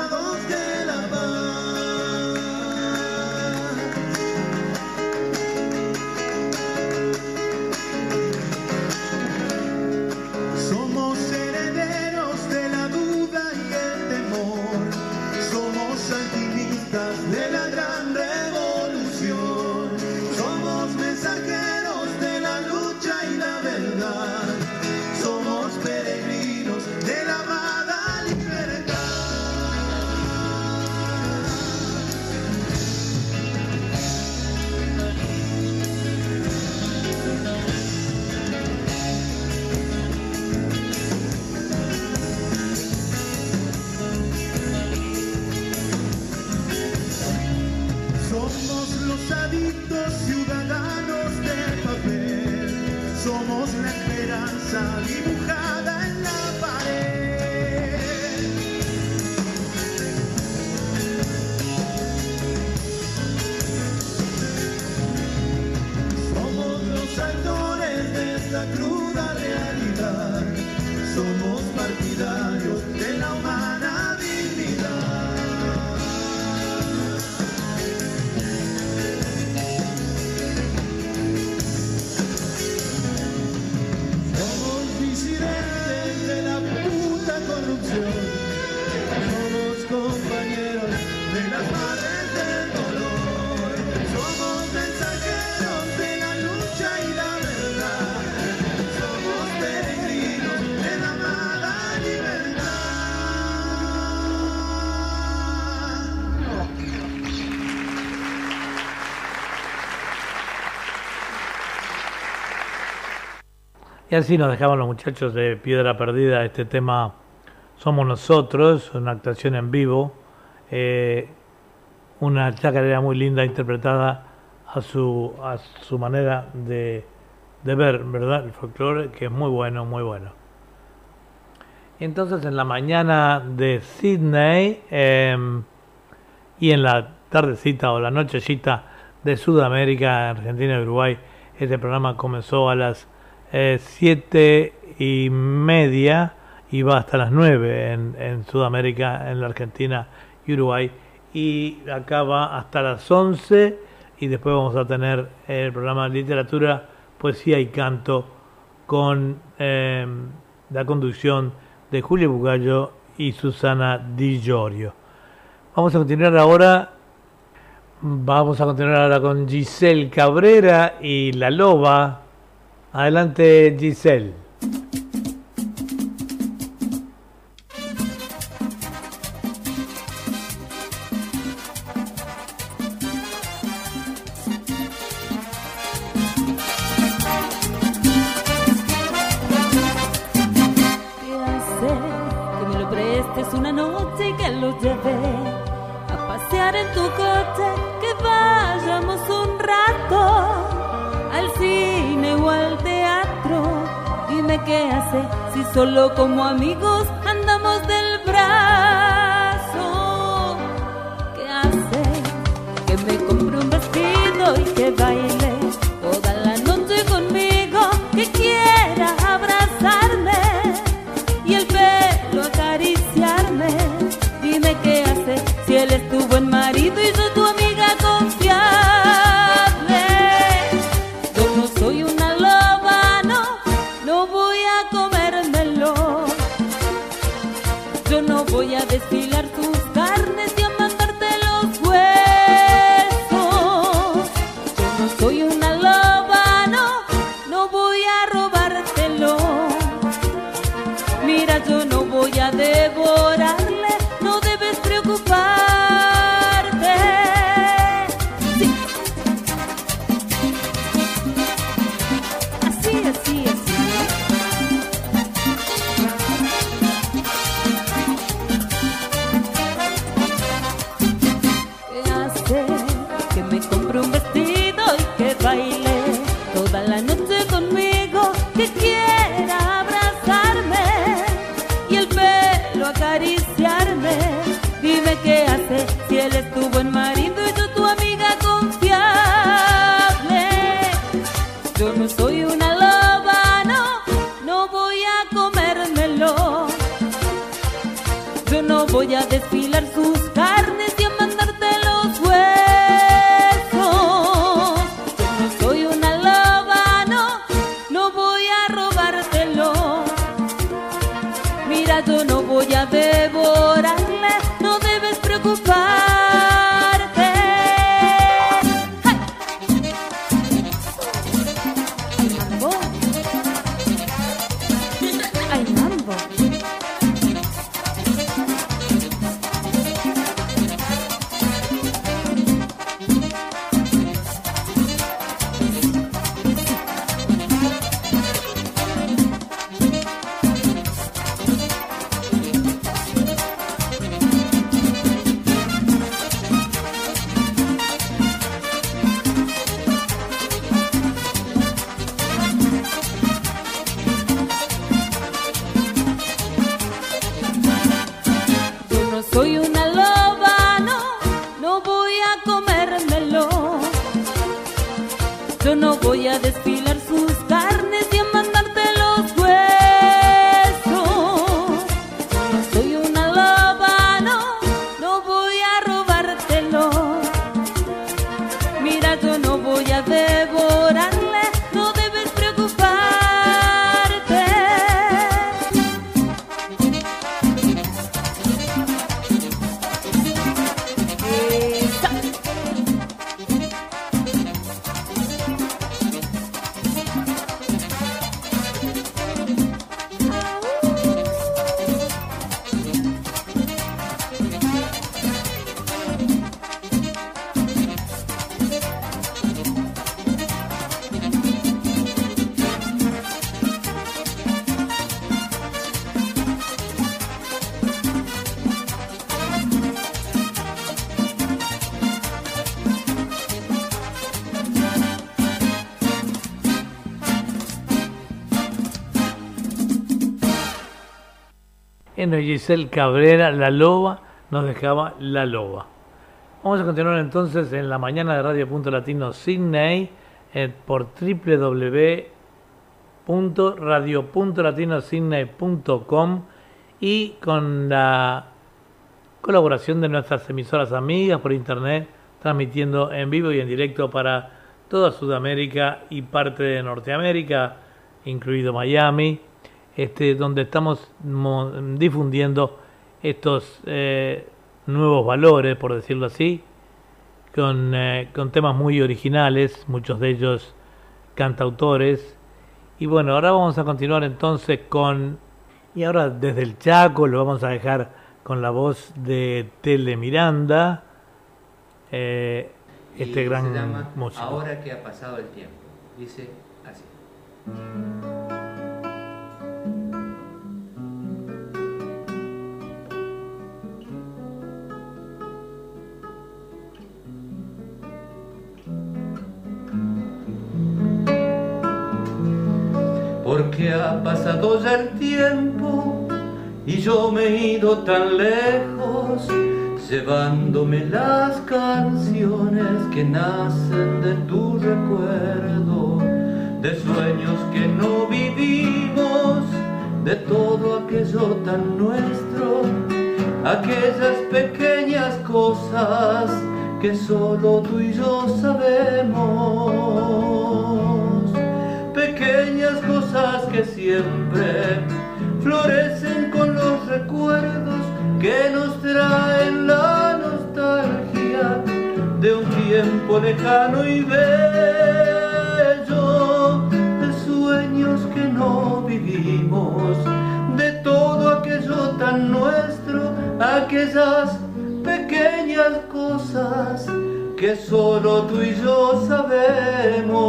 Y así nos dejaban los muchachos de Piedra Perdida este tema Somos Nosotros, una actuación en vivo, eh, una chacarera muy linda interpretada a su, a su manera de, de ver, ¿verdad? El folclore, que es muy bueno, muy bueno. Entonces en la mañana de Sydney em, y en la tardecita o la nochecita de Sudamérica, Argentina y Uruguay, este programa comenzó a las eh, y media y va hasta las 9 en, Sudamérica, en la Argentina y Uruguay. Y acaba hasta las 11 y después vamos a tener el programa de Literatura, Poesía y Canto con em, la conducción de Julio Bugallo y Susana Di Giorgio. Vamos a continuar ahora. Vamos a continuar ahora con Giselle Cabrera y La Loba. Adelante, Giselle. amigo Giselle Cabrera, La Loba, nos dejaba La Loba. Vamos a continuar entonces en la mañana de Radio Punto Latino Sydney eh, por www.radio.latinosidney.com y con la colaboración de nuestras emisoras amigas por internet, transmitiendo en vivo y en directo para toda Sudamérica y parte de Norteamérica, incluido Miami, este, donde estamos difundiendo estos eh, nuevos valores, por decirlo así, con, eh, con temas muy originales, muchos de ellos cantautores. Y bueno, ahora vamos a continuar entonces con, y ahora desde el Chaco lo vamos a dejar con la voz de Tele Miranda, eh, este y gran se llama músico. Ahora que ha pasado el tiempo. Dice así. Porque ha pasado ya el tiempo y yo me he ido tan lejos, llevándome las canciones que nacen de tu recuerdo, de sueños que no vivimos, de todo aquello tan nuestro, aquellas pequeñas cosas que solo tú y yo sabemos, que siempre florecen con los recuerdos que nos traen la nostalgia de un tiempo lejano y bello, de sueños que no vivimos, de todo aquello tan nuestro, aquellas pequeñas cosas que solo tú y yo sabemos.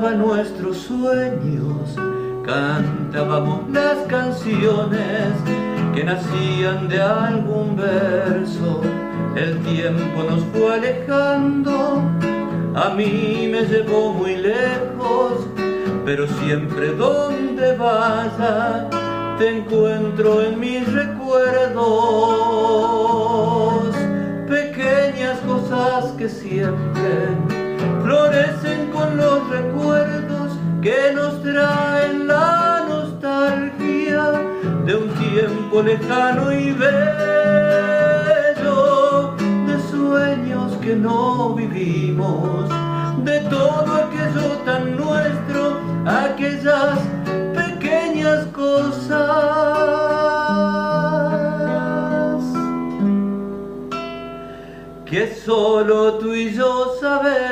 Nuestros sueños, cantábamos las canciones que nacían de algún verso. El tiempo nos fue alejando, a mí me llevó muy lejos, pero siempre donde vaya te encuentro en mis recuerdos. Pequeñas cosas que siempre florecen con los recuerdos que nos traen la nostalgia de un tiempo lejano y bello, de sueños que no vivimos, de todo aquello tan nuestro, aquellas pequeñas cosas solo tú y yo sabemos.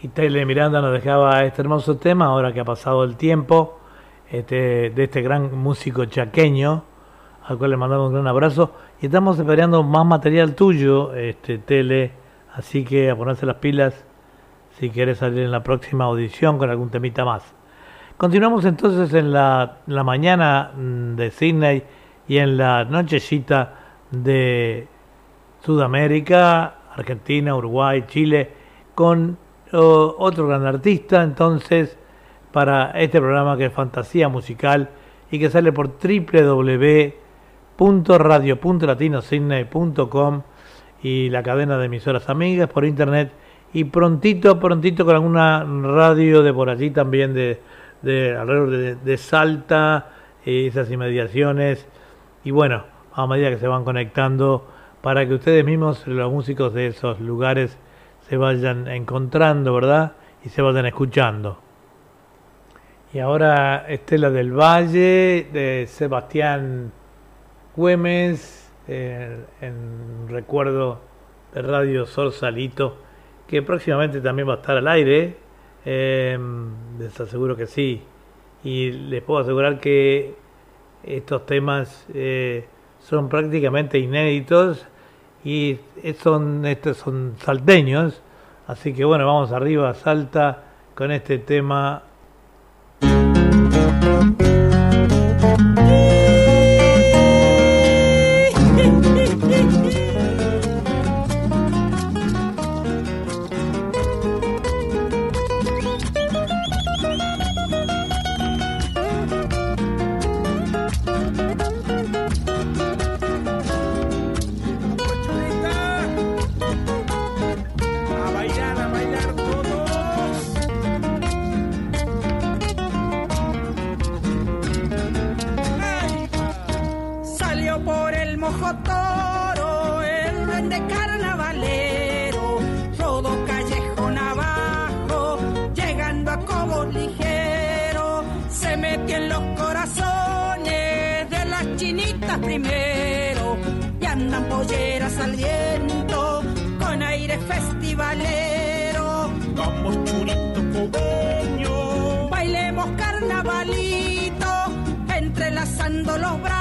Y Tele Miranda nos dejaba este hermoso tema, ahora que ha pasado el tiempo, este, de este gran músico chaqueño, al cual le mandamos un gran abrazo. Y estamos esperando más material tuyo, este, Tele, así que a ponerse las pilas si quieres salir en la próxima audición con algún temita más. Continuamos entonces en la, la mañana mm, de Sydney y en la nochecita de Sudamérica, Argentina, Uruguay, Chile, con otro gran artista, entonces, para este programa que es Fantasía Musical y que sale por www.radio.latinosidney.com y la cadena de emisoras amigas por internet y prontito, prontito con alguna radio de por allí también de, de alrededor de, Salta, eh, esas inmediaciones y bueno, a medida que se van conectando para que ustedes mismos, los músicos de esos lugares, se vayan encontrando, ¿verdad? Y se vayan escuchando. Y ahora Estela del Valle, de Sebastián Güemes, eh, en recuerdo de Radio Sol Salito, que próximamente también va a estar al aire, eh, les aseguro que sí. Y les puedo asegurar que estos temas eh, son prácticamente inéditos y son, estos son salteños. Así que bueno, vamos arriba Salta con este tema. Los brazos.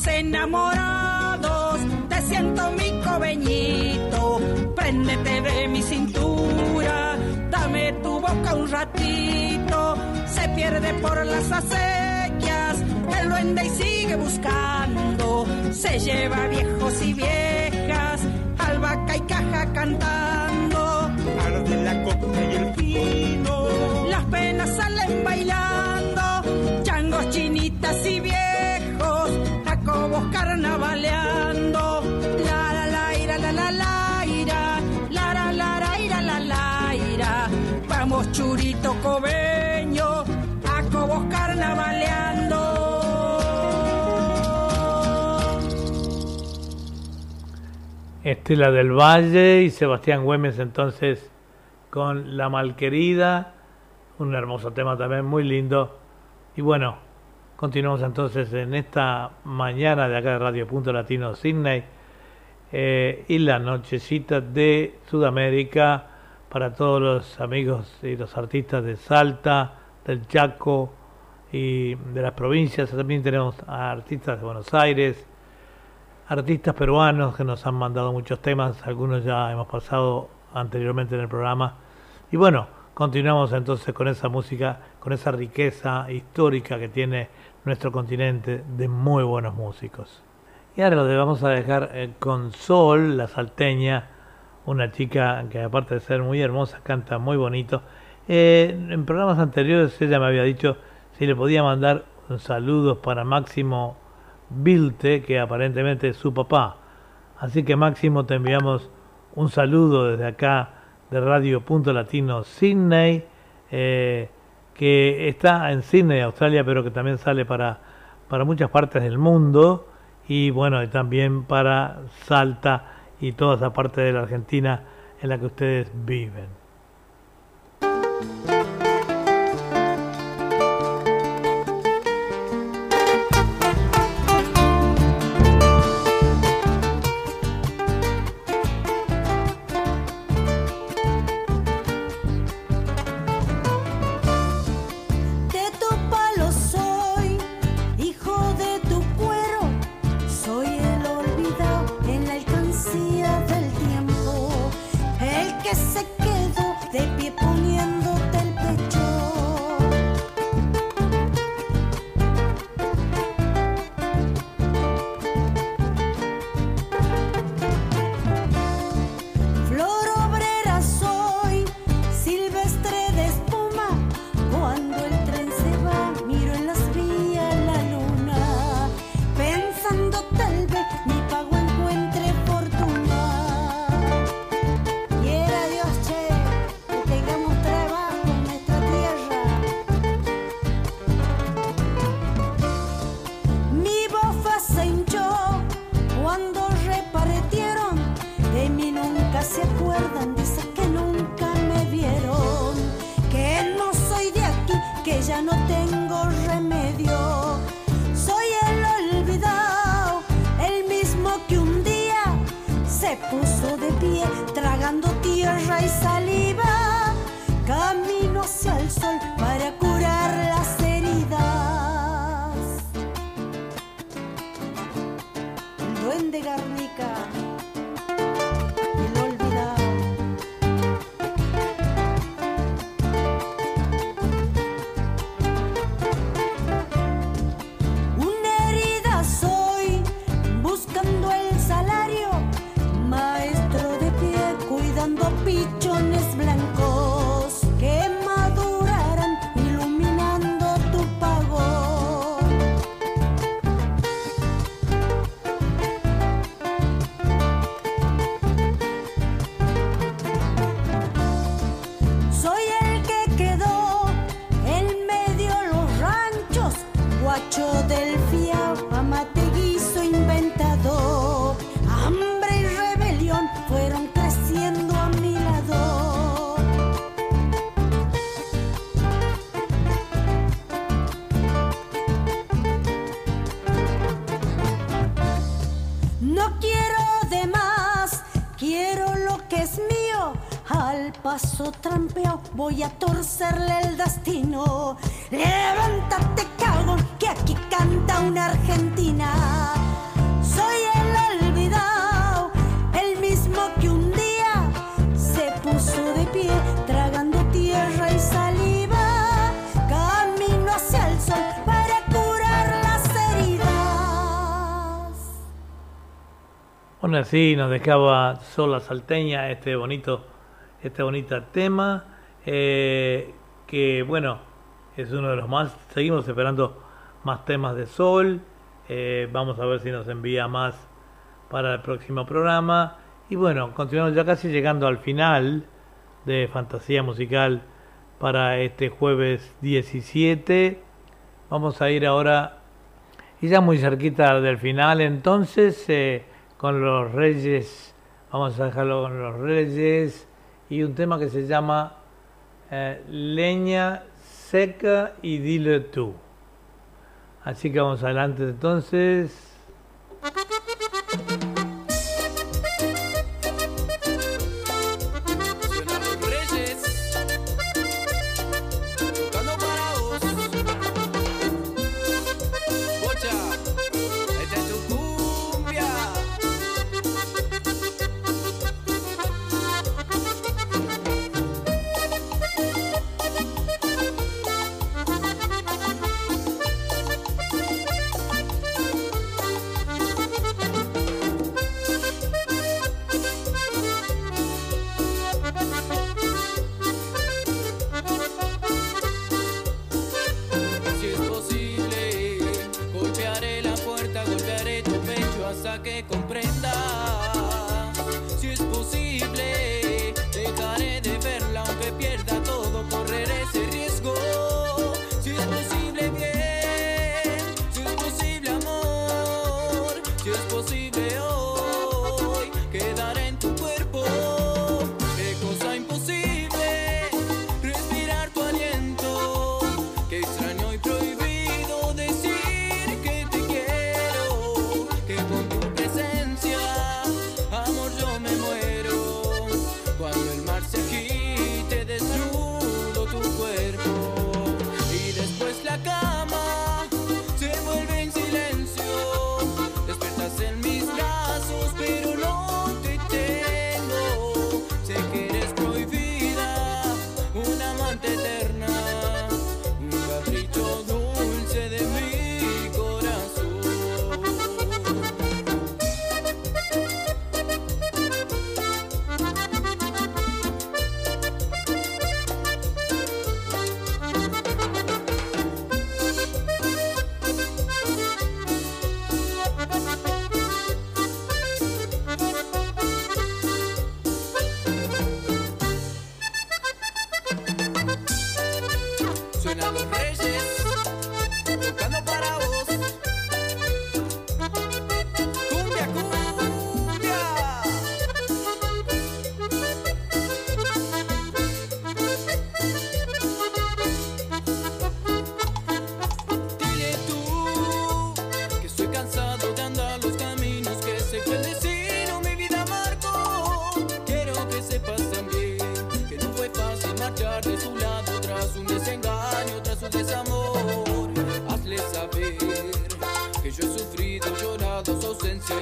Los enamorados, te siento mi cobeñito. Préndete de mi cintura, dame tu boca un ratito. Se pierde por las acequias, el duende y sigue buscando. Se lleva viejos y viejas, albahaca y caja cantando. Arde la coca y el vino. Las penas salen bailando, jacobos carnavaleando. La la la ira, la la la ira, la la la la ira, la la ira. Vamos churito cobeño, jacobos carnavaleando. Estela del Valle y Sebastián Güemes entonces con La Malquerida, un hermoso tema también muy lindo. Y bueno, continuamos entonces en esta mañana de acá de Radio Punto Latino Sydney eh, y la nochecita de Sudamérica para todos los amigos y los artistas de Salta, del Chaco y de las provincias. También tenemos a artistas de Buenos Aires, artistas peruanos que nos han mandado muchos temas, algunos ya hemos pasado anteriormente en el programa. Y bueno, continuamos entonces con esa música, con esa riqueza histórica que tiene nuestro continente de muy buenos músicos. Y ahora lo vamos a dejar eh, con Sol, la salteña, una chica que aparte de ser muy hermosa, canta muy bonito. Eh, en programas anteriores ella me había dicho si le podía mandar saludos para Máximo Vilte, que aparentemente es su papá. Así que Máximo te enviamos un saludo desde acá de Radio Punto Latino Sydney, eh, que está en Sydney, Australia, pero que también sale para, para muchas partes del mundo y bueno, y también para Salta y toda esa parte de la Argentina en la que ustedes viven. Así nos dejaba sola salteña este bonito, este bonito tema, eh, que bueno, es uno de los más, seguimos esperando más temas de Sol, eh, vamos a ver si nos envía más para el próximo programa, y bueno, continuamos ya casi llegando al final de Fantasía Musical para este jueves 17, vamos a ir ahora y ya muy cerquita del final, entonces eh, con los Reyes, vamos a dejarlo con los Reyes y un tema que se llama eh, Leña seca y dile tú. Así que vamos adelante entonces.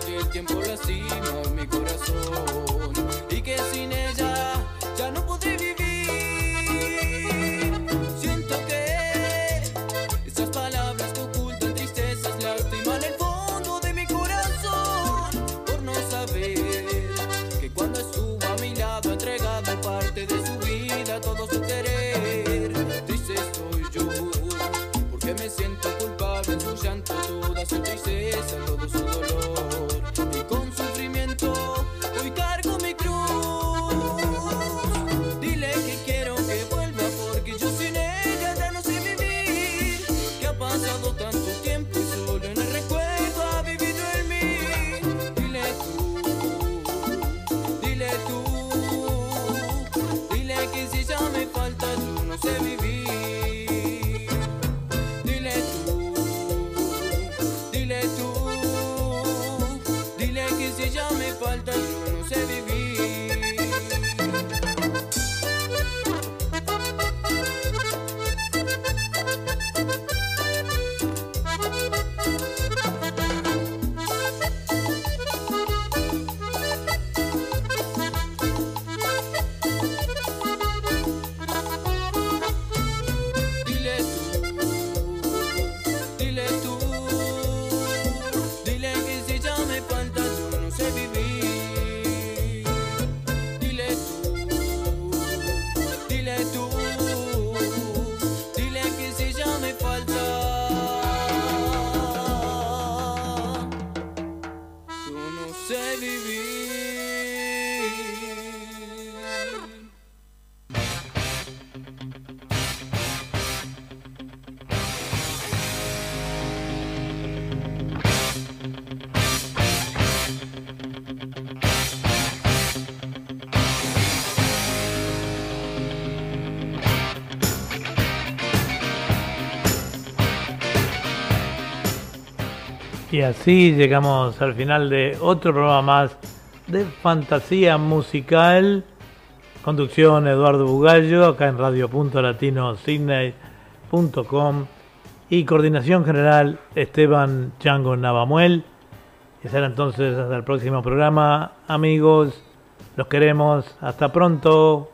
que el tiempo lastima mi corazón. Y que sin ella Y así llegamos al final de otro programa más de Fantasía Musical. Conducción Eduardo Bugallo, acá en radio.latinosidney.com y coordinación general Esteban Chango Navamuel. Y será entonces hasta el próximo programa, amigos. Los queremos. Hasta pronto.